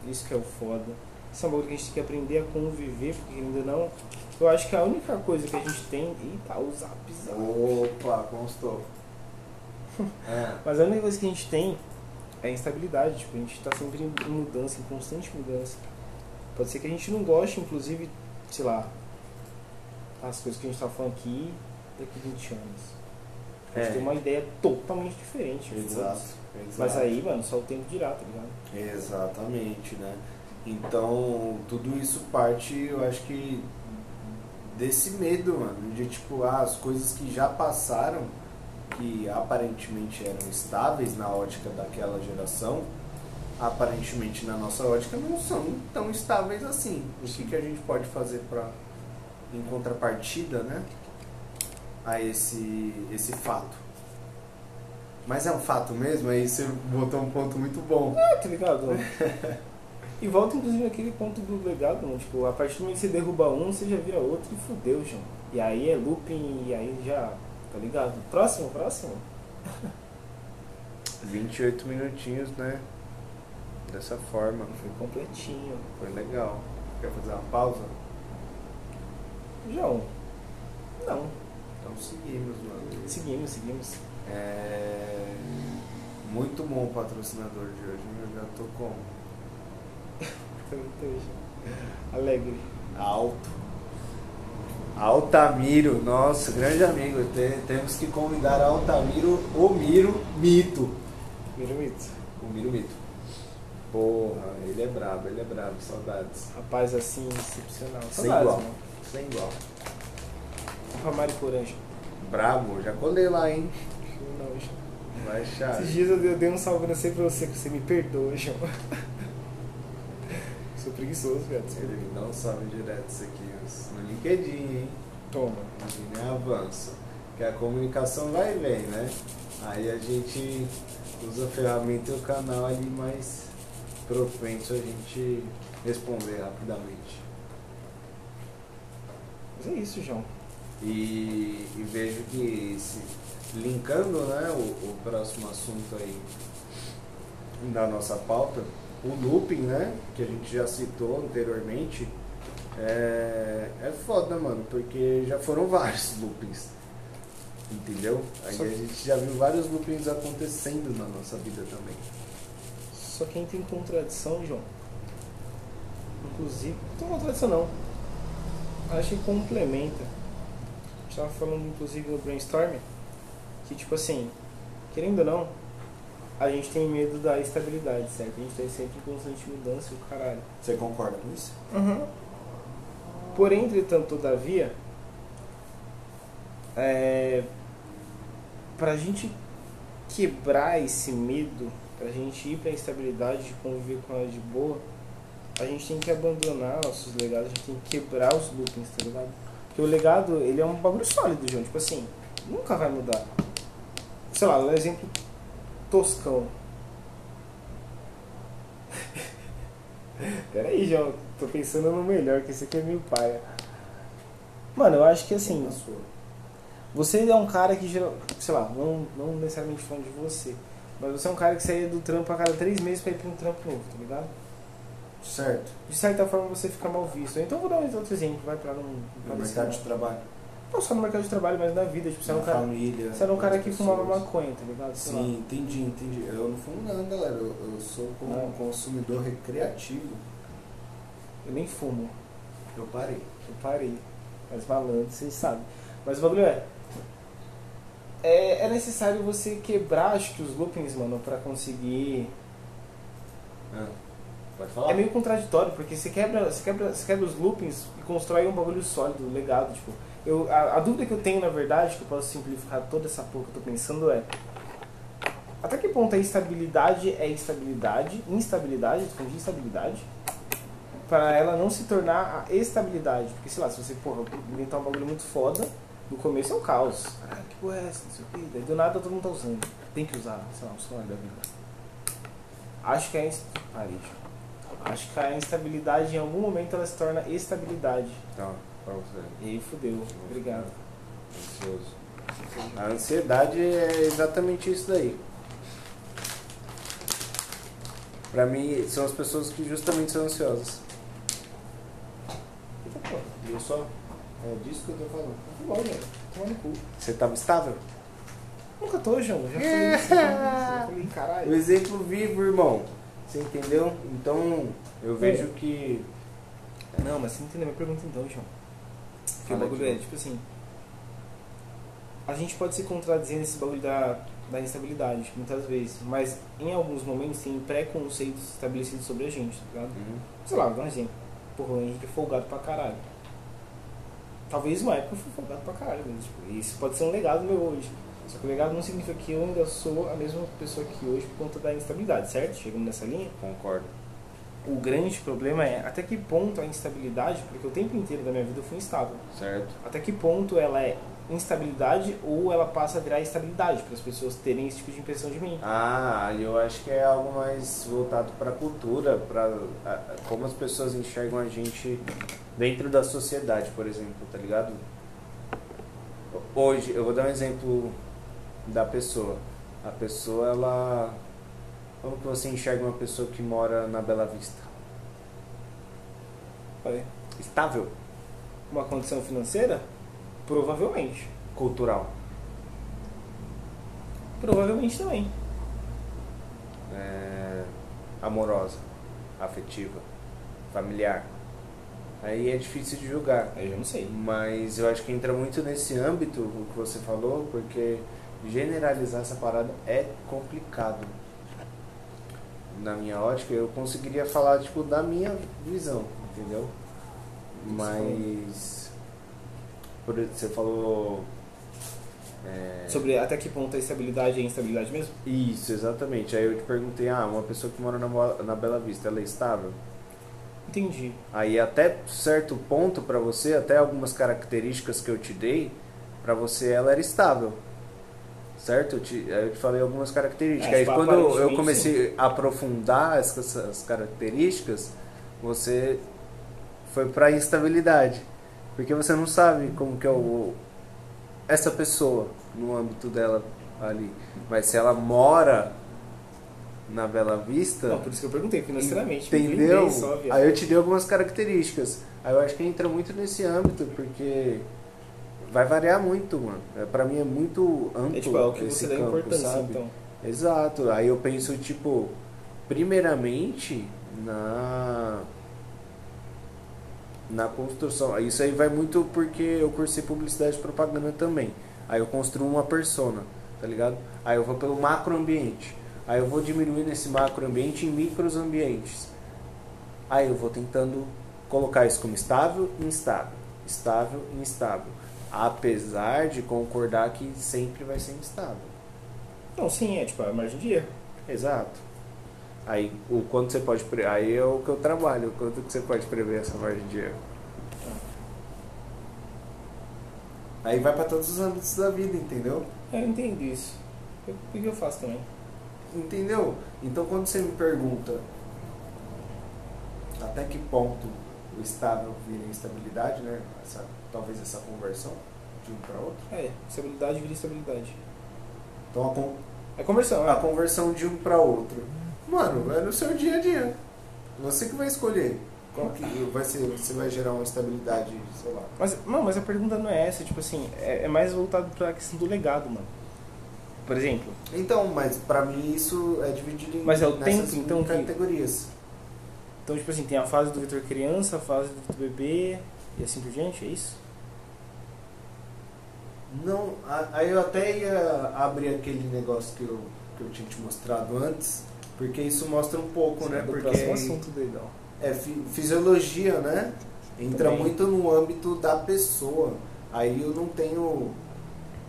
Speaker 2: Isso que é o foda. Isso é um bagulho que a gente tem que aprender a conviver, porque ainda não. Eu acho que a única coisa que a gente tem. Eita, o zap, zap.
Speaker 1: Opa, constou. É.
Speaker 2: Mas a única coisa que a gente tem é a instabilidade. Tipo, a gente tá sempre em mudança, em constante mudança. Pode ser que a gente não goste, inclusive, sei lá, as coisas que a gente tá falando aqui daqui 20 anos. A gente
Speaker 1: É.
Speaker 2: tem uma ideia totalmente diferente.
Speaker 1: Exato,
Speaker 2: foda-se.
Speaker 1: Exato.
Speaker 2: Mas aí, mano, só o tempo dirá, tá ligado?
Speaker 1: Exatamente, né? Então, tudo isso parte, eu acho que desse medo, mano, de tipo, ah, as coisas que já passaram, que aparentemente eram estáveis na ótica daquela geração, aparentemente na nossa ótica não são tão estáveis assim. O que, que a gente pode fazer para em contrapartida, né, a esse esse fato? Mas é um fato mesmo, aí você botou um ponto muito bom.
Speaker 2: Ah, tá ligado? e volta inclusive naquele ponto do legado, mano. Tipo, a partir do momento que você derruba um, você já vira outro e fudeu, João. E aí é looping e aí já. Tá ligado? Próximo, próximo.
Speaker 1: 28 minutinhos, né? Dessa forma.
Speaker 2: Foi completinho.
Speaker 1: Foi legal. Quer fazer uma pausa?
Speaker 2: João. Não.
Speaker 1: Então seguimos, mano.
Speaker 2: Seguimos, seguimos.
Speaker 1: É... Muito bom o patrocinador de hoje, eu já tô com
Speaker 2: hoje. Alegre.
Speaker 1: alto. Altamiro, nosso grande amigo. Te- temos que convidar Altamiro, o Miro Mito.
Speaker 2: Primeiro mito.
Speaker 1: O Miro Mito. Porra, ele é brabo, ele é brabo, saudades.
Speaker 2: Rapaz assim, excepcional.
Speaker 1: Sem
Speaker 2: Saudades,
Speaker 1: igual.
Speaker 2: mano.
Speaker 1: Sem igual.
Speaker 2: Pra Mari Coranja.
Speaker 1: Brabo, já colei lá, hein?
Speaker 2: Não, João.
Speaker 1: Vai chave.
Speaker 2: Esses dias eu dei- um salve não sei pra você, que você me perdoa, João. Sou preguiçoso, velho.
Speaker 1: Ele me dá um salve direto isso aqui no LinkedIn, hein?
Speaker 2: Toma.
Speaker 1: Imagina, avança. Que a comunicação vai e vem, né? Aí a gente usa a ferramenta e o canal ali mais propenso a gente responder rapidamente.
Speaker 2: Mas é isso, João.
Speaker 1: E, e vejo que se, linkando né, o, o próximo assunto aí da nossa pauta, o looping, né? Que a gente já citou anteriormente, é, é foda, mano, porque já foram vários loopings. Entendeu? Aí
Speaker 2: Só
Speaker 1: a
Speaker 2: que-
Speaker 1: gente já viu vários loopings acontecendo na nossa vida também.
Speaker 2: Só quem tem contradição, João. Inclusive. Não tem contradição não. Acho que complementa. A gente tava falando inclusive no brainstorm que tipo assim, querendo ou não, a gente tem medo da estabilidade, certo? A gente tá sempre em constante mudança e o caralho.
Speaker 1: Você concorda com isso?
Speaker 2: Porém, entretanto, todavia, é, pra gente quebrar esse medo, pra gente ir pra instabilidade, conviver com ela de boa, a gente tem que abandonar nossos legados, a gente tem que quebrar os loopings, tá ligado? Porque o legado, ele é um bagulho sólido, João. Tipo assim, nunca vai mudar. Sei lá, um exemplo toscão. Pera aí, João. Tô pensando no melhor, que esse aqui é meio paia. Mano, eu acho que assim,
Speaker 1: sua.
Speaker 2: você é um cara que geral, sei lá, não, não necessariamente falando de você, mas você é um cara que saía do trampo a cada três meses pra ir pra um trampo novo, tá ligado?
Speaker 1: Certo.
Speaker 2: De certa forma você fica mal visto. Então eu vou dar um outro exemplo, vai pra não.
Speaker 1: No
Speaker 2: pra
Speaker 1: mercado de trabalho.
Speaker 2: Não só no mercado de trabalho, mas na vida. Tipo, você era um
Speaker 1: na
Speaker 2: cara,
Speaker 1: família.
Speaker 2: você era um cara que
Speaker 1: as
Speaker 2: fumava
Speaker 1: pessoas.
Speaker 2: maconha, tá ligado? Sei lá.
Speaker 1: Sim, entendi, entendi. Eu não fumo não, galera. Eu, eu sou como
Speaker 2: Não.
Speaker 1: um consumidor recreativo.
Speaker 2: Eu nem fumo.
Speaker 1: Eu parei.
Speaker 2: Eu parei. Mas malandro, vocês sabem. Mas o bagulho é. É, é necessário você quebrar, acho que, os loopings, mano, pra conseguir.
Speaker 1: Ah, pode falar?
Speaker 2: É meio contraditório, porque você quebra, você quebra, você quebra os loopings e constrói um bagulho sólido, um legado. Tipo, eu, a, a dúvida que eu tenho, na verdade, que eu posso simplificar toda essa porra que eu tô pensando é. Até que ponto a é instabilidade, tô falando de instabilidade, para ela não se tornar a estabilidade. Porque, sei lá, se você, porra, inventar um bagulho muito foda, no começo é um caos. Caralho, que porra é essa? Não sei o quê. Daí do nada todo mundo tá usando. Tem que usar, sei lá, um celular da vida. Acho que a inst... Parei, João. Acho que a instabilidade em algum momento ela se torna estabilidade.
Speaker 1: Então, pra você.
Speaker 2: E aí fudeu. Obrigado.
Speaker 1: Ansioso. A ansiedade é exatamente isso daí. Pra mim, são as pessoas que justamente são ansiosas.
Speaker 2: Eita porra.
Speaker 1: Viu só? É disso que eu tô falando.
Speaker 2: Tá bom, velho. Toma no cu.
Speaker 1: Você tava estável?
Speaker 2: Nunca tô, João. Já isso. Já falei,
Speaker 1: O
Speaker 2: caralho.
Speaker 1: exemplo vivo, irmão. Você entendeu? Então, eu vejo que.
Speaker 2: Não, mas você não entendeu a minha pergunta então, João. Que o
Speaker 1: Fala,
Speaker 2: bagulho
Speaker 1: João.
Speaker 2: é, tipo assim. A gente pode se contradizer nesse bagulho da, da instabilidade, muitas vezes. Mas em alguns momentos tem preconceitos estabelecidos sobre a gente, tá ligado?
Speaker 1: Uhum.
Speaker 2: Sei lá, vou dar um exemplo. Porra, o Henrique é folgado pra caralho. Talvez uma época eu fui folgado pra caralho. Mas, tipo, isso pode ser um legado meu hoje. Só que o legado não significa que eu ainda sou a mesma pessoa que hoje por conta da instabilidade, certo? Chegamos nessa linha.
Speaker 1: Concordo.
Speaker 2: O grande problema é até que ponto a instabilidade, porque o tempo inteiro da minha vida eu fui instável.
Speaker 1: Certo?
Speaker 2: Até que ponto ela é instabilidade ou ela passa a virar estabilidade para as pessoas terem esse tipo de impressão de mim.
Speaker 1: Ah, eu acho que é algo mais voltado para a cultura, para como as pessoas enxergam a gente dentro da sociedade, por exemplo, tá ligado? Hoje, eu vou dar um exemplo da pessoa. A pessoa, ela. Como que você enxerga uma pessoa que mora na Bela Vista? Estável?
Speaker 2: Uma condição financeira? Provavelmente.
Speaker 1: Cultural?
Speaker 2: Provavelmente também.
Speaker 1: é, amorosa? Afetiva? Familiar? Aí é difícil de julgar.
Speaker 2: Aí eu já não sei.
Speaker 1: Mas eu acho que entra muito nesse âmbito o que você falou, porque generalizar essa parada é complicado. Na minha ótica, eu conseguiria falar tipo da minha visão, entendeu? Mas por, você falou é,
Speaker 2: Sobre até que ponto a estabilidade é instabilidade mesmo?
Speaker 1: isso, exatamente. Aí eu te perguntei, ah, uma pessoa que mora na, na Bela Vista, ela é estável?
Speaker 2: Entendi.
Speaker 1: Aí até certo ponto para você, até algumas características que eu te dei, Pra você ela era estável. Certo? Eu te, eu te falei algumas características.
Speaker 2: É,
Speaker 1: Aí
Speaker 2: tipo,
Speaker 1: quando eu comecei a aprofundar essas, essas características, você foi pra instabilidade. Porque você não sabe como que é o, essa pessoa no âmbito dela ali. Mas se ela mora na Bela Vista.
Speaker 2: Não, por isso que eu perguntei financeiramente.
Speaker 1: Entendeu?
Speaker 2: Só, viado.
Speaker 1: Aí eu te dei algumas características. Aí eu acho que entra muito nesse âmbito, porque vai variar muito, mano. É, pra mim é muito amplo
Speaker 2: É tipo, é o que
Speaker 1: esse
Speaker 2: você dá
Speaker 1: campo,
Speaker 2: importância,
Speaker 1: sabe?
Speaker 2: então.
Speaker 1: Exato. Aí eu penso, tipo, primeiramente na na construção. Isso aí vai muito porque eu cursei publicidade e propaganda também. Aí eu construo uma persona, tá ligado? Aí eu vou pelo macroambiente. Aí eu vou diminuindo esse macroambiente em micros ambientes. Aí eu vou tentando colocar isso como estável e instável. Estável e instável. Apesar de concordar que sempre vai ser instável.
Speaker 2: Não, sim, é tipo a margem de erro.
Speaker 1: Exato. Aí o quanto você pode pre... aí é o que eu trabalho, o quanto que você pode prever essa margem de erro. Aí vai para todos os âmbitos da vida, entendeu?
Speaker 2: É, eu entendo isso. O que que eu faço também?
Speaker 1: Entendeu? Então quando você me pergunta até que ponto o estável vira instabilidade, né? Essa, talvez essa conversão de um para outro.
Speaker 2: É, estabilidade vira estabilidade.
Speaker 1: Então a, con-
Speaker 2: É conversão,
Speaker 1: a
Speaker 2: é.
Speaker 1: conversão de um para outro. Mano, é no seu dia a dia. Você que vai escolher qual que vai ser, você vai gerar uma estabilidade, sei lá.
Speaker 2: Mas, não, mas a pergunta não é essa, tipo assim, é, é mais voltado pra questão do legado, mano. Por exemplo,
Speaker 1: Então, mas pra mim isso é dividido em
Speaker 2: Mas é o tempo, então, que-
Speaker 1: categorias.
Speaker 2: então tipo assim, tem a fase do Vitor criança, a fase do Vitor bebê e assim por diante, é isso?
Speaker 1: Não, aí eu até ia abrir aquele negócio que eu, que eu tinha te mostrado antes, porque isso mostra um pouco, né?
Speaker 2: Do
Speaker 1: Porque
Speaker 2: próximo assunto dele, ó.
Speaker 1: é fi- fisiologia, né? Entra
Speaker 2: Também.
Speaker 1: muito no âmbito da pessoa. Aí eu não tenho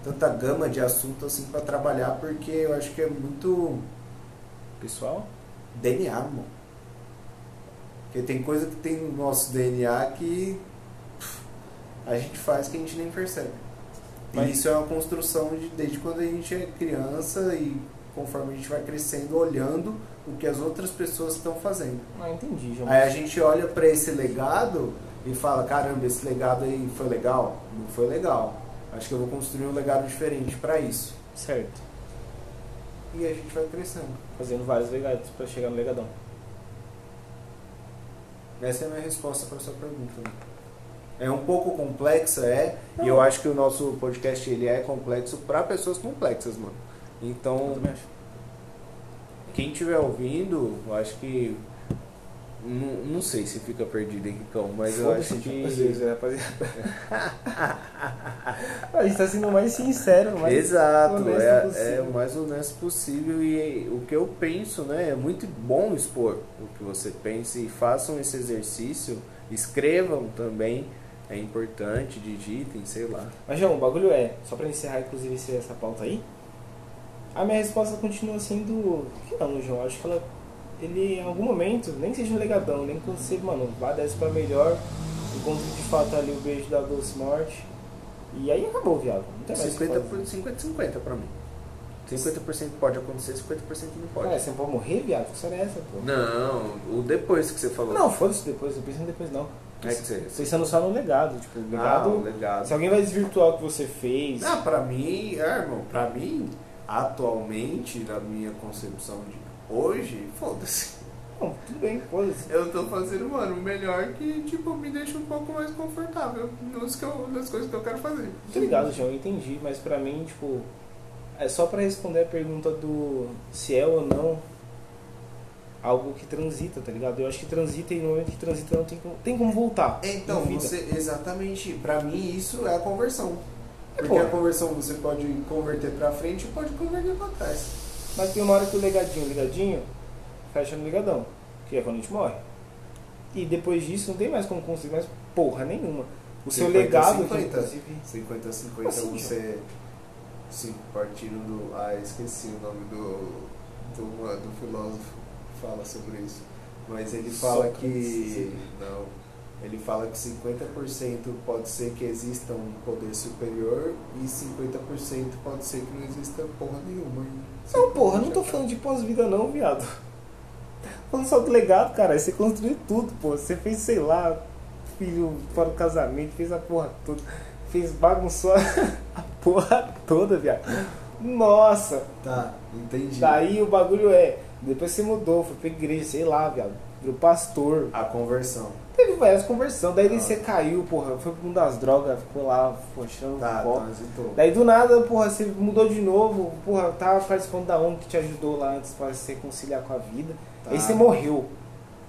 Speaker 1: tanta gama de assunto assim pra trabalhar, porque eu acho que é muito
Speaker 2: Pessoal?
Speaker 1: DNA, mano. Porque tem coisa que tem no nosso DNA que a gente faz que a gente nem percebe.
Speaker 2: Mas-
Speaker 1: E isso é uma construção de, desde quando a gente é criança e conforme a gente vai crescendo, olhando o que as outras pessoas estão fazendo.
Speaker 2: Ah, entendi, já.
Speaker 1: Aí a gente olha pra esse legado e fala, caramba, esse legado aí foi legal? Não foi legal. Acho que eu vou construir um legado diferente pra isso.
Speaker 2: Certo.
Speaker 1: E a gente vai crescendo.
Speaker 2: Fazendo vários legados pra chegar no legadão.
Speaker 1: Essa é a minha resposta para sua pergunta. É um pouco complexa, é,
Speaker 2: Não.
Speaker 1: e eu acho que o nosso podcast ele é complexo para pessoas complexas, mano.
Speaker 2: Eu
Speaker 1: Então,
Speaker 2: também acho.
Speaker 1: quem estiver ouvindo, eu acho que não, não sei se fica perdido, Henricão, mas eu acho que
Speaker 2: rapaziada. a gente tá sendo o mais sincero, mais
Speaker 1: Exato,
Speaker 2: honesto
Speaker 1: é, é o mais honesto possível e o que eu penso, né? É muito bom expor o que você pensa e façam esse exercício, escrevam também, é importante, digitem, sei lá.
Speaker 2: Mas, João, o bagulho é, só pra encerrar, inclusive, essa pauta aí, a minha resposta continua sendo que não, João. Acho que ela, ele, em algum momento, nem seja um legadão, nem quando você, mano, vá dessa pra melhor, encontre de fato ali o beijo da doce morte, e aí acabou, viado. Não tem mais o que
Speaker 1: 50
Speaker 2: fazer.
Speaker 1: por 50 50 pra mim. 50% pode acontecer, 50% não pode.
Speaker 2: É, você não pode morrer, viado? Que história é essa, pô?
Speaker 1: Não, o depois que você falou.
Speaker 2: Não, foda-se depois, eu pensando depois não.
Speaker 1: É que você.
Speaker 2: Pensando só no legado, tipo, legado.
Speaker 1: o legado.
Speaker 2: Se alguém vai desvirtuar o que você fez.
Speaker 1: Não, pra mim, é, irmão, pra mim, atualmente, na minha concepção de hoje, foda-se.
Speaker 2: Não, tudo bem, foda-se.
Speaker 1: Eu tô fazendo, mano, o melhor que, tipo, me deixa um pouco mais confortável nos que eu- nas coisas que eu quero fazer.
Speaker 2: Tô ligado, João, eu entendi, mas pra mim, tipo, é só pra responder a pergunta do se é ou não algo que transita, tá ligado? Eu acho que transita e no momento que transita não tem como, tem como voltar.
Speaker 1: Então,
Speaker 2: na vida.
Speaker 1: você, exatamente, pra mim isso é a conversão.
Speaker 2: É,
Speaker 1: Porque
Speaker 2: pô.
Speaker 1: a conversão você pode converter pra frente e pode converter pra trás.
Speaker 2: Mas tem uma hora que o legadinho, o legadinho, fecha no legadão, que é quando a gente morre. E depois disso não tem mais como construir mais porra nenhuma. O seu
Speaker 1: 50,
Speaker 2: legado,
Speaker 1: 50.
Speaker 2: inclusive.
Speaker 1: 50 50
Speaker 2: Assim,
Speaker 1: você cinco partindo do. Ah, esqueci o nome do, do, do filósofo que fala sobre isso. Mas ele fala
Speaker 2: Sócrates.
Speaker 1: que. Não. ele fala que 50% pode ser que exista um poder superior e 50% pode ser que não exista porra nenhuma.
Speaker 2: Não, porra, não tô falando de pós-vida não, viado. Falando só do legado, cara, você construiu tudo, pô. Você fez, sei lá, filho fora do casamento, fez a porra toda. Fez bagunçou a porra toda, viado. Nossa!
Speaker 1: Tá, entendi.
Speaker 2: Daí o bagulho é. Depois você mudou, foi pra igreja, sei lá, viado. Virou pastor.
Speaker 1: A conversão.
Speaker 2: Teve várias conversões. Daí ah. você caiu, porra, foi pro mundo das drogas, ficou lá, puxando
Speaker 1: tá,
Speaker 2: o Daí do nada, porra, você mudou de novo, porra, tava participando da ONG que te ajudou lá antes pra se reconciliar com a vida. Tá. Aí você morreu.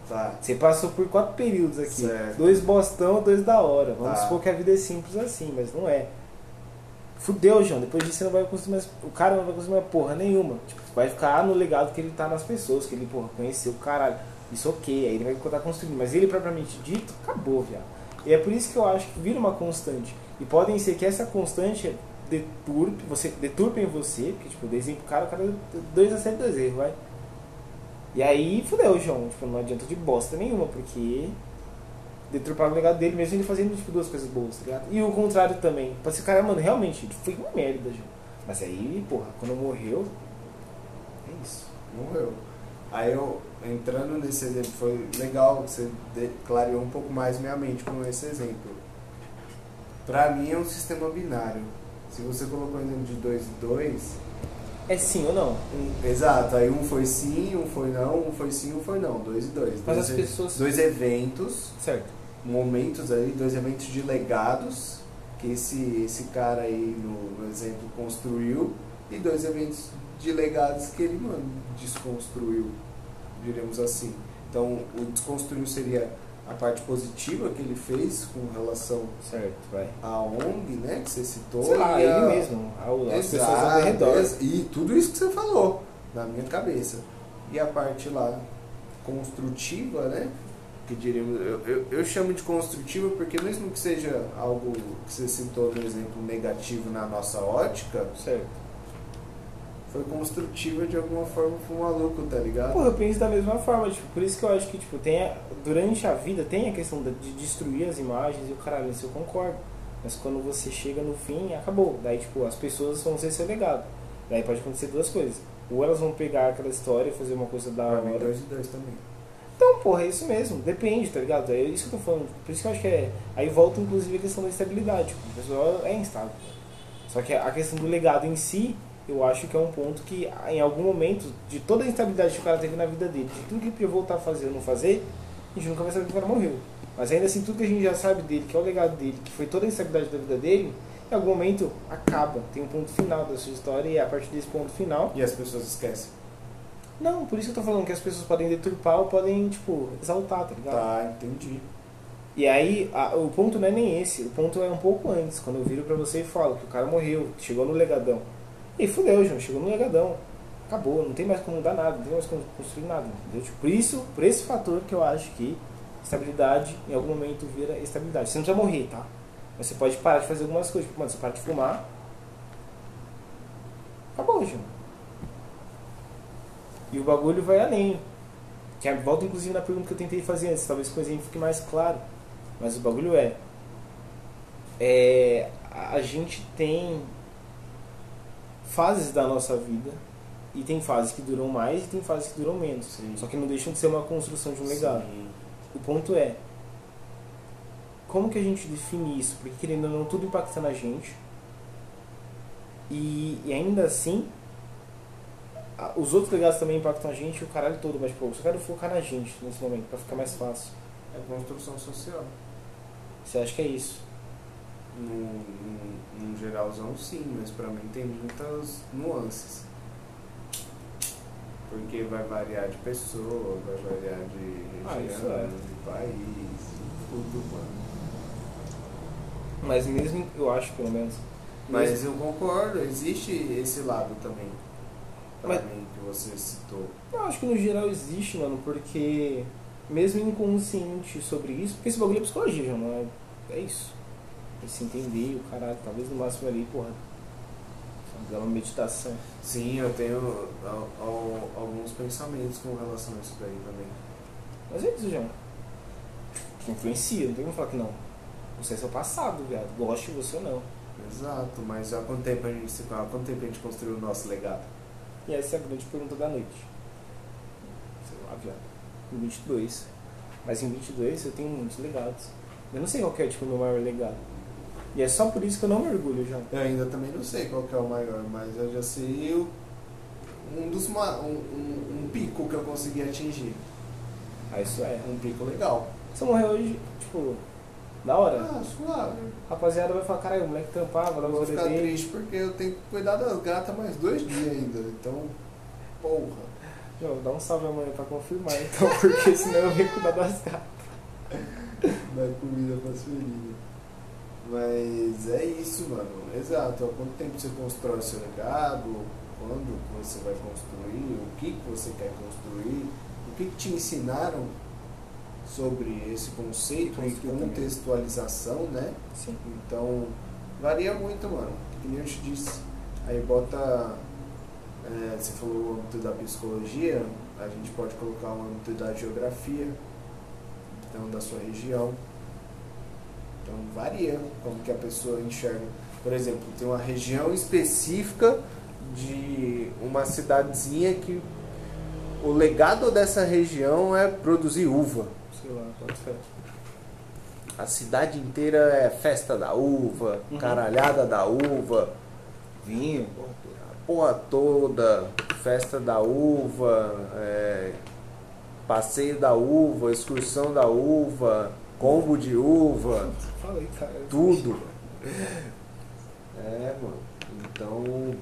Speaker 1: Tá.
Speaker 2: Você passou por quatro períodos aqui.
Speaker 1: Certo.
Speaker 2: Dois bostão, dois da hora. Vamos tá. supor que a vida é simples assim, mas não é. Fudeu, João. Depois disso você não vai conseguir mais. O cara não vai conseguir mais porra nenhuma. Tipo, vai ficar no legado que ele tá nas pessoas, que ele, porra, conheceu o caralho. Isso ok, aí ele vai estar construindo. Mas ele propriamente dito, acabou, viado. E é por isso que eu acho que vira uma constante. E podem ser que essa constante deturpe, você, deturpem você, porque tipo, desenho pro cara, o cara dois acertos, dois erros, vai. E aí fudeu, João. Tipo, não adianta de bosta nenhuma, porque deturpar o legado dele, mesmo ele fazendo tipo, duas coisas boas, tá ligado? E o contrário também. Pode ser, cara, mano, realmente, foi uma merda, João. Mas aí, porra, quando morreu, é isso.
Speaker 1: Morreu. Aí eu, entrando nesse exemplo, foi legal que você clareou um pouco mais minha mente com esse exemplo. Pra mim é um sistema binário. Se você colocou o exemplo de 2 e 2.
Speaker 2: É sim ou não?
Speaker 1: Um, exato, aí um foi sim, um foi não, um foi sim, um foi não. Dois e dois.
Speaker 2: Mas
Speaker 1: dois
Speaker 2: as pessoas.
Speaker 1: Dois eventos.
Speaker 2: Certo.
Speaker 1: Momentos aí, dois eventos de legados que esse, esse cara aí no, no exemplo construiu e dois eventos de legados que ele, mano, desconstruiu diremos assim. Então, o desconstruir seria a parte positiva que ele fez com relação
Speaker 2: certo, vai.
Speaker 1: à ONG, né, que você citou.
Speaker 2: Sei lá, ele mesmo, as pessoas ao redor.
Speaker 1: E tudo isso que você falou, na minha cabeça. E a parte lá construtiva, né, que diríamos, eu, eu, eu, chamo de construtiva porque mesmo que seja algo que você citou no exemplo negativo na nossa ótica,
Speaker 2: certo
Speaker 1: foi construtiva de alguma forma pro maluco, tá ligado?
Speaker 2: Pô, eu penso da mesma forma, tipo, por isso que eu acho que, tipo, tem a, durante a vida tem a questão de, de destruir as imagens e o caralho, isso eu concordo. Mas quando você chega no fim, acabou. Daí, tipo, as pessoas vão ser seu legado. Daí pode acontecer duas coisas. Ou elas vão pegar aquela história e fazer uma coisa da hora.
Speaker 1: dois e dois também.
Speaker 2: Então, porra, é isso mesmo. Depende, tá ligado? É isso que eu tô falando. Por isso que eu acho que é. Aí volta, inclusive, a questão da estabilidade. Tipo, o pessoal é instável. Só que a questão do legado em si eu acho que é um ponto que, em algum momento, de toda a instabilidade que o cara teve na vida dele, de tudo que ele podia voltar a fazer ou não fazer, a gente nunca vai saber que o cara morreu. Mas ainda assim, tudo que a gente já sabe dele, que é o legado dele, que foi toda a instabilidade da vida dele, em algum momento acaba, tem um ponto final da sua história e é a partir desse ponto final.
Speaker 1: E as pessoas esquecem.
Speaker 2: Não, por isso que eu tô falando que as pessoas podem deturpar ou podem, tipo, exaltar, tá ligado?
Speaker 1: Tá, entendi.
Speaker 2: E aí, a, o ponto não é nem esse, o ponto é um pouco antes, quando eu viro pra você e falo que o cara morreu, chegou no legadão. E fudeu, João. Chegou no legadão. Acabou, não tem mais como mudar nada, não tem mais como construir nada. Entendeu? Tipo, por isso, por esse fator que eu acho que estabilidade em algum momento vira estabilidade. Você não precisa morrer, tá? Mas você pode parar de fazer algumas coisas. Tipo, mano, você para de fumar. Acabou, João. E o bagulho vai além. Que volta inclusive na pergunta que eu tentei fazer antes, talvez com exemplo fique mais claro. Mas o bagulho é. É. A gente tem fases da nossa vida e tem fases que duram mais e tem fases que duram menos. Sim. Só que não deixam de ser uma construção de um legado. Sim. O ponto é como que a gente define isso? Porque querendo ou não, tudo impacta na gente. E, e ainda assim, os outros legados também impactam a gente o caralho todo, mas pô, eu só quero focar na gente nesse momento, para ficar mais fácil.
Speaker 1: É construção social.
Speaker 2: Você acha que é isso?
Speaker 1: no geralzão sim, mas para mim tem muitas nuances. Porque vai variar de pessoa, vai variar de região, ah, é. de país, tudo, mano.
Speaker 2: Mas mesmo, eu acho pelo menos.
Speaker 1: Mas mesmo... eu concordo, existe esse lado também. Mas... mim, que você citou.
Speaker 2: Eu acho que no geral existe, mano, porque mesmo inconsciente sobre isso, porque esse bagulho é psicologia, não é? É isso se entender, o caralho, talvez no máximo ali, porra, fazer uma meditação.
Speaker 1: Sim, eu tenho alguns pensamentos com relação a isso daí também.
Speaker 2: Mas é isso, João. Tipo, influencia, não tem como falar que não. Você é seu passado, viado. Goste você ou não.
Speaker 1: Exato, mas há quanto tempo a gente se há quanto tempo a gente construiu o nosso legado?
Speaker 2: E essa é a grande pergunta da noite. Sei lá, viado. Em 22. Mas em 22 eu tenho muitos legados. Eu não sei qual que é tipo, o meu maior legado. E é só por isso que eu não me orgulho, João.
Speaker 1: Eu ainda também não sei qual que é o maior, mas eu já sei o, um dos ma- um, um, um pico que eu consegui atingir.
Speaker 2: Ah, isso é.
Speaker 1: Um pico legal.
Speaker 2: Se eu morrer hoje, tipo, da hora.
Speaker 1: Ah, suave.
Speaker 2: Rapaziada vai falar, caralho, o moleque trampava,
Speaker 1: Eu
Speaker 2: dava
Speaker 1: vou
Speaker 2: os
Speaker 1: ficar triste porque eu tenho que cuidar das gatas mais dois dias ainda. Então, porra.
Speaker 2: João, dá um salve amanhã pra confirmar, então, porque senão eu venho cuidar das gatas.
Speaker 1: Dá comida pra filhinha. Mas é isso, mano. Exato. Há quanto tempo você constrói seu legado? Quando você vai construir? O que que você quer construir? O que, que te ensinaram sobre esse conceito e contextualização, né?
Speaker 2: Sim.
Speaker 1: Então, varia muito, mano. Que nem eu te disse. Aí bota. é, você falou o âmbito da psicologia, a gente pode colocar o âmbito da geografia, então da sua região. Então varia como que a pessoa enxerga. Por exemplo, tem uma região específica de uma cidadezinha que o legado dessa região é produzir uva.
Speaker 2: Sei lá, pode ser.
Speaker 1: A cidade inteira é festa da uva,
Speaker 2: Uhum.
Speaker 1: caralhada da uva,
Speaker 2: Vinho.
Speaker 1: a porra toda, festa da uva, é, passeio da uva, excursão da uva, combo de uva,
Speaker 2: Falei, cara.
Speaker 1: tudo. É, mano. Então,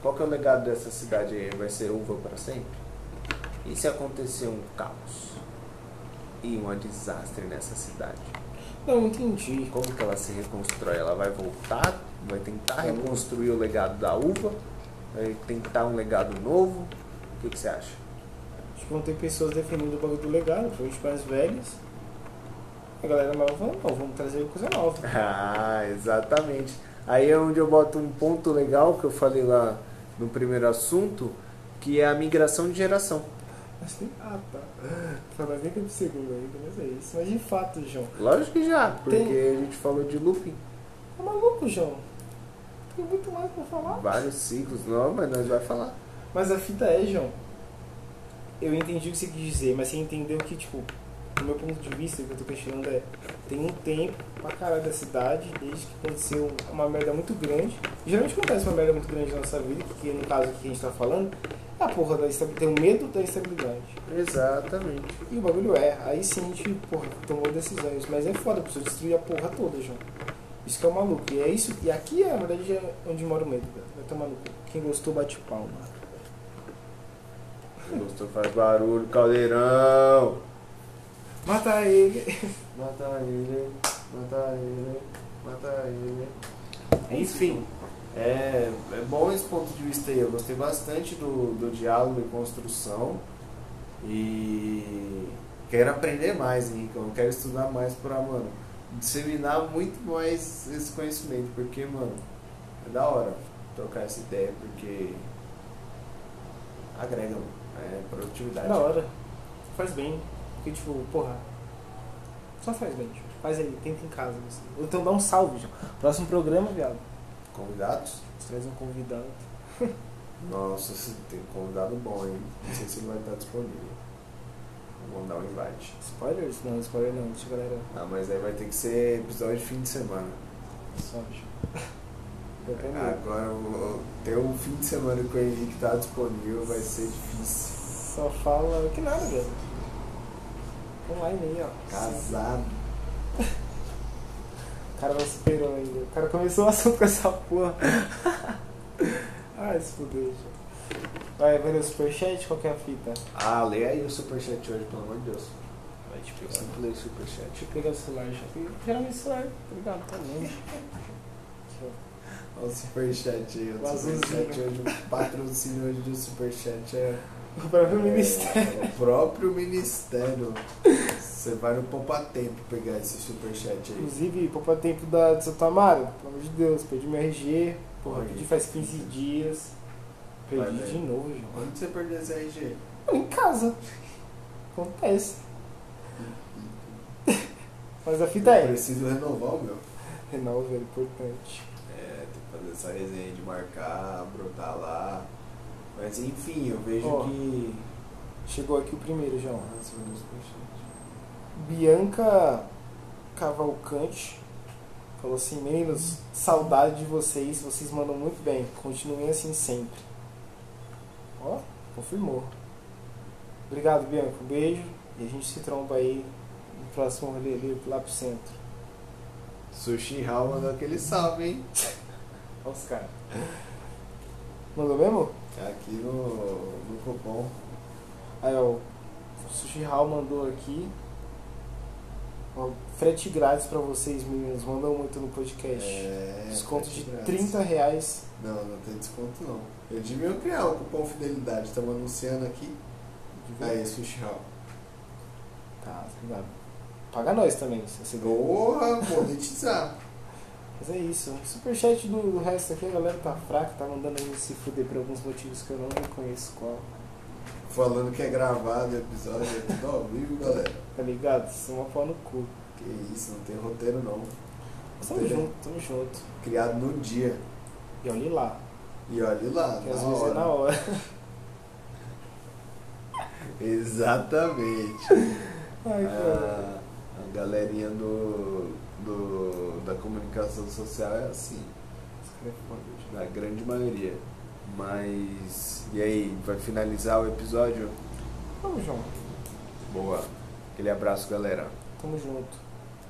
Speaker 1: qual que é o legado dessa cidade aí? Vai ser uva para sempre? E se acontecer um caos e um desastre nessa cidade?
Speaker 2: Não, entendi.
Speaker 1: Como que ela se reconstrói? Ela vai voltar? Vai tentar reconstruir o legado da uva? Vai tentar um legado novo? O que, que você acha?
Speaker 2: Acho que vão ter pessoas defendendo o bagulho do legado, principalmente mais velhos. A galera nova falando, não, vamos trazer coisa nova.
Speaker 1: Ah, exatamente. Aí é onde eu boto um ponto legal que eu falei lá no primeiro assunto, que é a migração de geração.
Speaker 2: Mas tem. Ah, tá. Mais nem tempo segundo ainda, mas é isso. Mas de fato, João.
Speaker 1: Lógico que já, porque
Speaker 2: Tem-
Speaker 1: a gente falou de looping,
Speaker 2: Tá maluco, João? Tem muito mais pra falar.
Speaker 1: vários ciclos, não, mas nós vai falar.
Speaker 2: Mas a fita é, João. Eu entendi o que você quis dizer, mas você entendeu que, tipo, do meu ponto de vista, o que eu tô questionando é: tem um tempo pra caralho da cidade, desde que aconteceu uma merda muito grande. Geralmente acontece uma merda muito grande na nossa vida, que no caso aqui que a gente tá falando, a porra da. Tem o medo da estabilidade.
Speaker 1: Exatamente.
Speaker 2: E o bagulho é, aí sim a gente, porra, tomou decisões. Mas é foda, precisa destruir a porra toda, João. Isso que é o maluco. E é isso. E aqui é, na verdade, é onde mora o medo, velho. Vai tomar no cu. Quem gostou, bate palma.
Speaker 1: Gostou, faz barulho, caldeirão.
Speaker 2: Mata ele.
Speaker 1: Mata ele, mata ele, mata ele. Enfim, é, é bom esse ponto de vista aí. Eu gostei bastante do, do diálogo e construção. E quero aprender mais, Henrique. Eu quero estudar mais pra, mano, disseminar muito mais esse conhecimento. Porque, mano, é da hora trocar essa ideia, porque agrega. É produtividade.
Speaker 2: Da hora. Faz bem. Porque, tipo, porra. Só faz bem, tipo. Faz aí, tenta em casa. Assim. Então dá um salve. Próximo programa, viado.
Speaker 1: Convidados?
Speaker 2: Você traz um convidado.
Speaker 1: Nossa, tem um convidado bom, hein? Não sei se ele vai estar disponível. Vou mandar um invite.
Speaker 2: Spoilers? Não, spoiler não. Deixa a galera.
Speaker 1: Ah, mas aí vai ter que ser episódio de fim de semana.
Speaker 2: Só.
Speaker 1: Agora, ter um fim de semana que o Henrique tá disponível vai ser difícil.
Speaker 2: Só fala que nada, velho. Online aí, ó.
Speaker 1: Casado.
Speaker 2: O cara não superou ainda. O cara começou o assunto com essa porra. Ai, se fudeu, já. Vai, vai no superchat? Qual que é a fita?
Speaker 1: Ah, lê aí o superchat hoje, pelo amor de Deus.
Speaker 2: Vai te
Speaker 1: Eu
Speaker 2: pegar.
Speaker 1: sempre leio o superchat.
Speaker 2: Deixa eu pegar o celular já. Geralmente o celular, tá ligado? Tá longe.
Speaker 1: Olha o superchat aí.
Speaker 2: O
Speaker 1: O superchat hoje, o patrocínio hoje do superchat é
Speaker 2: O próprio ministério.
Speaker 1: É, o próprio ministério. Você vai no Poupa Tempo pegar esse superchat aí.
Speaker 2: Inclusive, poupa tempo da, de Santo Amaro. Pelo amor de Deus, perdi meu RG. Porra,
Speaker 1: Oi.
Speaker 2: pedi faz 15 dias. Perdi
Speaker 1: Vai,
Speaker 2: de novo, João.
Speaker 1: Onde você perdeu esse RG?
Speaker 2: Em casa. Acontece. Mas a fita é.
Speaker 1: Preciso renovar o meu.
Speaker 2: Renova, é importante.
Speaker 1: É, tem que fazer essa resenha de marcar, brotar lá. Mas enfim, eu vejo
Speaker 2: Ó.
Speaker 1: que.
Speaker 2: Chegou aqui o primeiro, João. Bianca Cavalcante falou assim: Meninos, saudade de vocês, vocês mandam muito bem, continuem assim sempre. Ó, confirmou. Obrigado, Bianca, um beijo e a gente se tromba aí no próximo rolê ali lá pro centro.
Speaker 1: Sushi Hall mandou aquele salve, hein?
Speaker 2: Olha os caras. Mandou mesmo?
Speaker 1: Aqui no, no cupom.
Speaker 2: Aí, ó, o Sushi Hall mandou aqui. Ó, frete grátis pra vocês, meninos. Mandam muito no podcast.
Speaker 1: É,
Speaker 2: Desconto de
Speaker 1: grátis.
Speaker 2: 30 reais.
Speaker 1: Não, não tem desconto não. Eu devia criar o cupom Fidelidade, estamos anunciando aqui. Aí, Sushi Hall.
Speaker 2: Tá, obrigado. Paga nós também, se você.
Speaker 1: Porra, monetizar.
Speaker 2: Mas é isso. Superchat do, do resto aqui, a galera tá fraca, tá mandando a gente se fuder por alguns motivos que eu não reconheço qual.
Speaker 1: Falando que é gravado o episódio, é tudo ao vivo, galera.
Speaker 2: Tá ligado? Vocês são uma pau no cu.
Speaker 1: Que isso, não tem roteiro não.
Speaker 2: Mas tamo
Speaker 1: Roteiro
Speaker 2: junto, tamo junto.
Speaker 1: Criado no dia.
Speaker 2: E olhe lá,
Speaker 1: E olhe lá,
Speaker 2: que às vezes
Speaker 1: hora.
Speaker 2: é na hora.
Speaker 1: Exatamente.
Speaker 2: Ai, cara.
Speaker 1: A, a galerinha do, do, da comunicação social é assim, na grande maioria. Mas. E aí, vai finalizar o episódio?
Speaker 2: Vamos, João.
Speaker 1: Boa. Aquele abraço, galera.
Speaker 2: Tamo junto.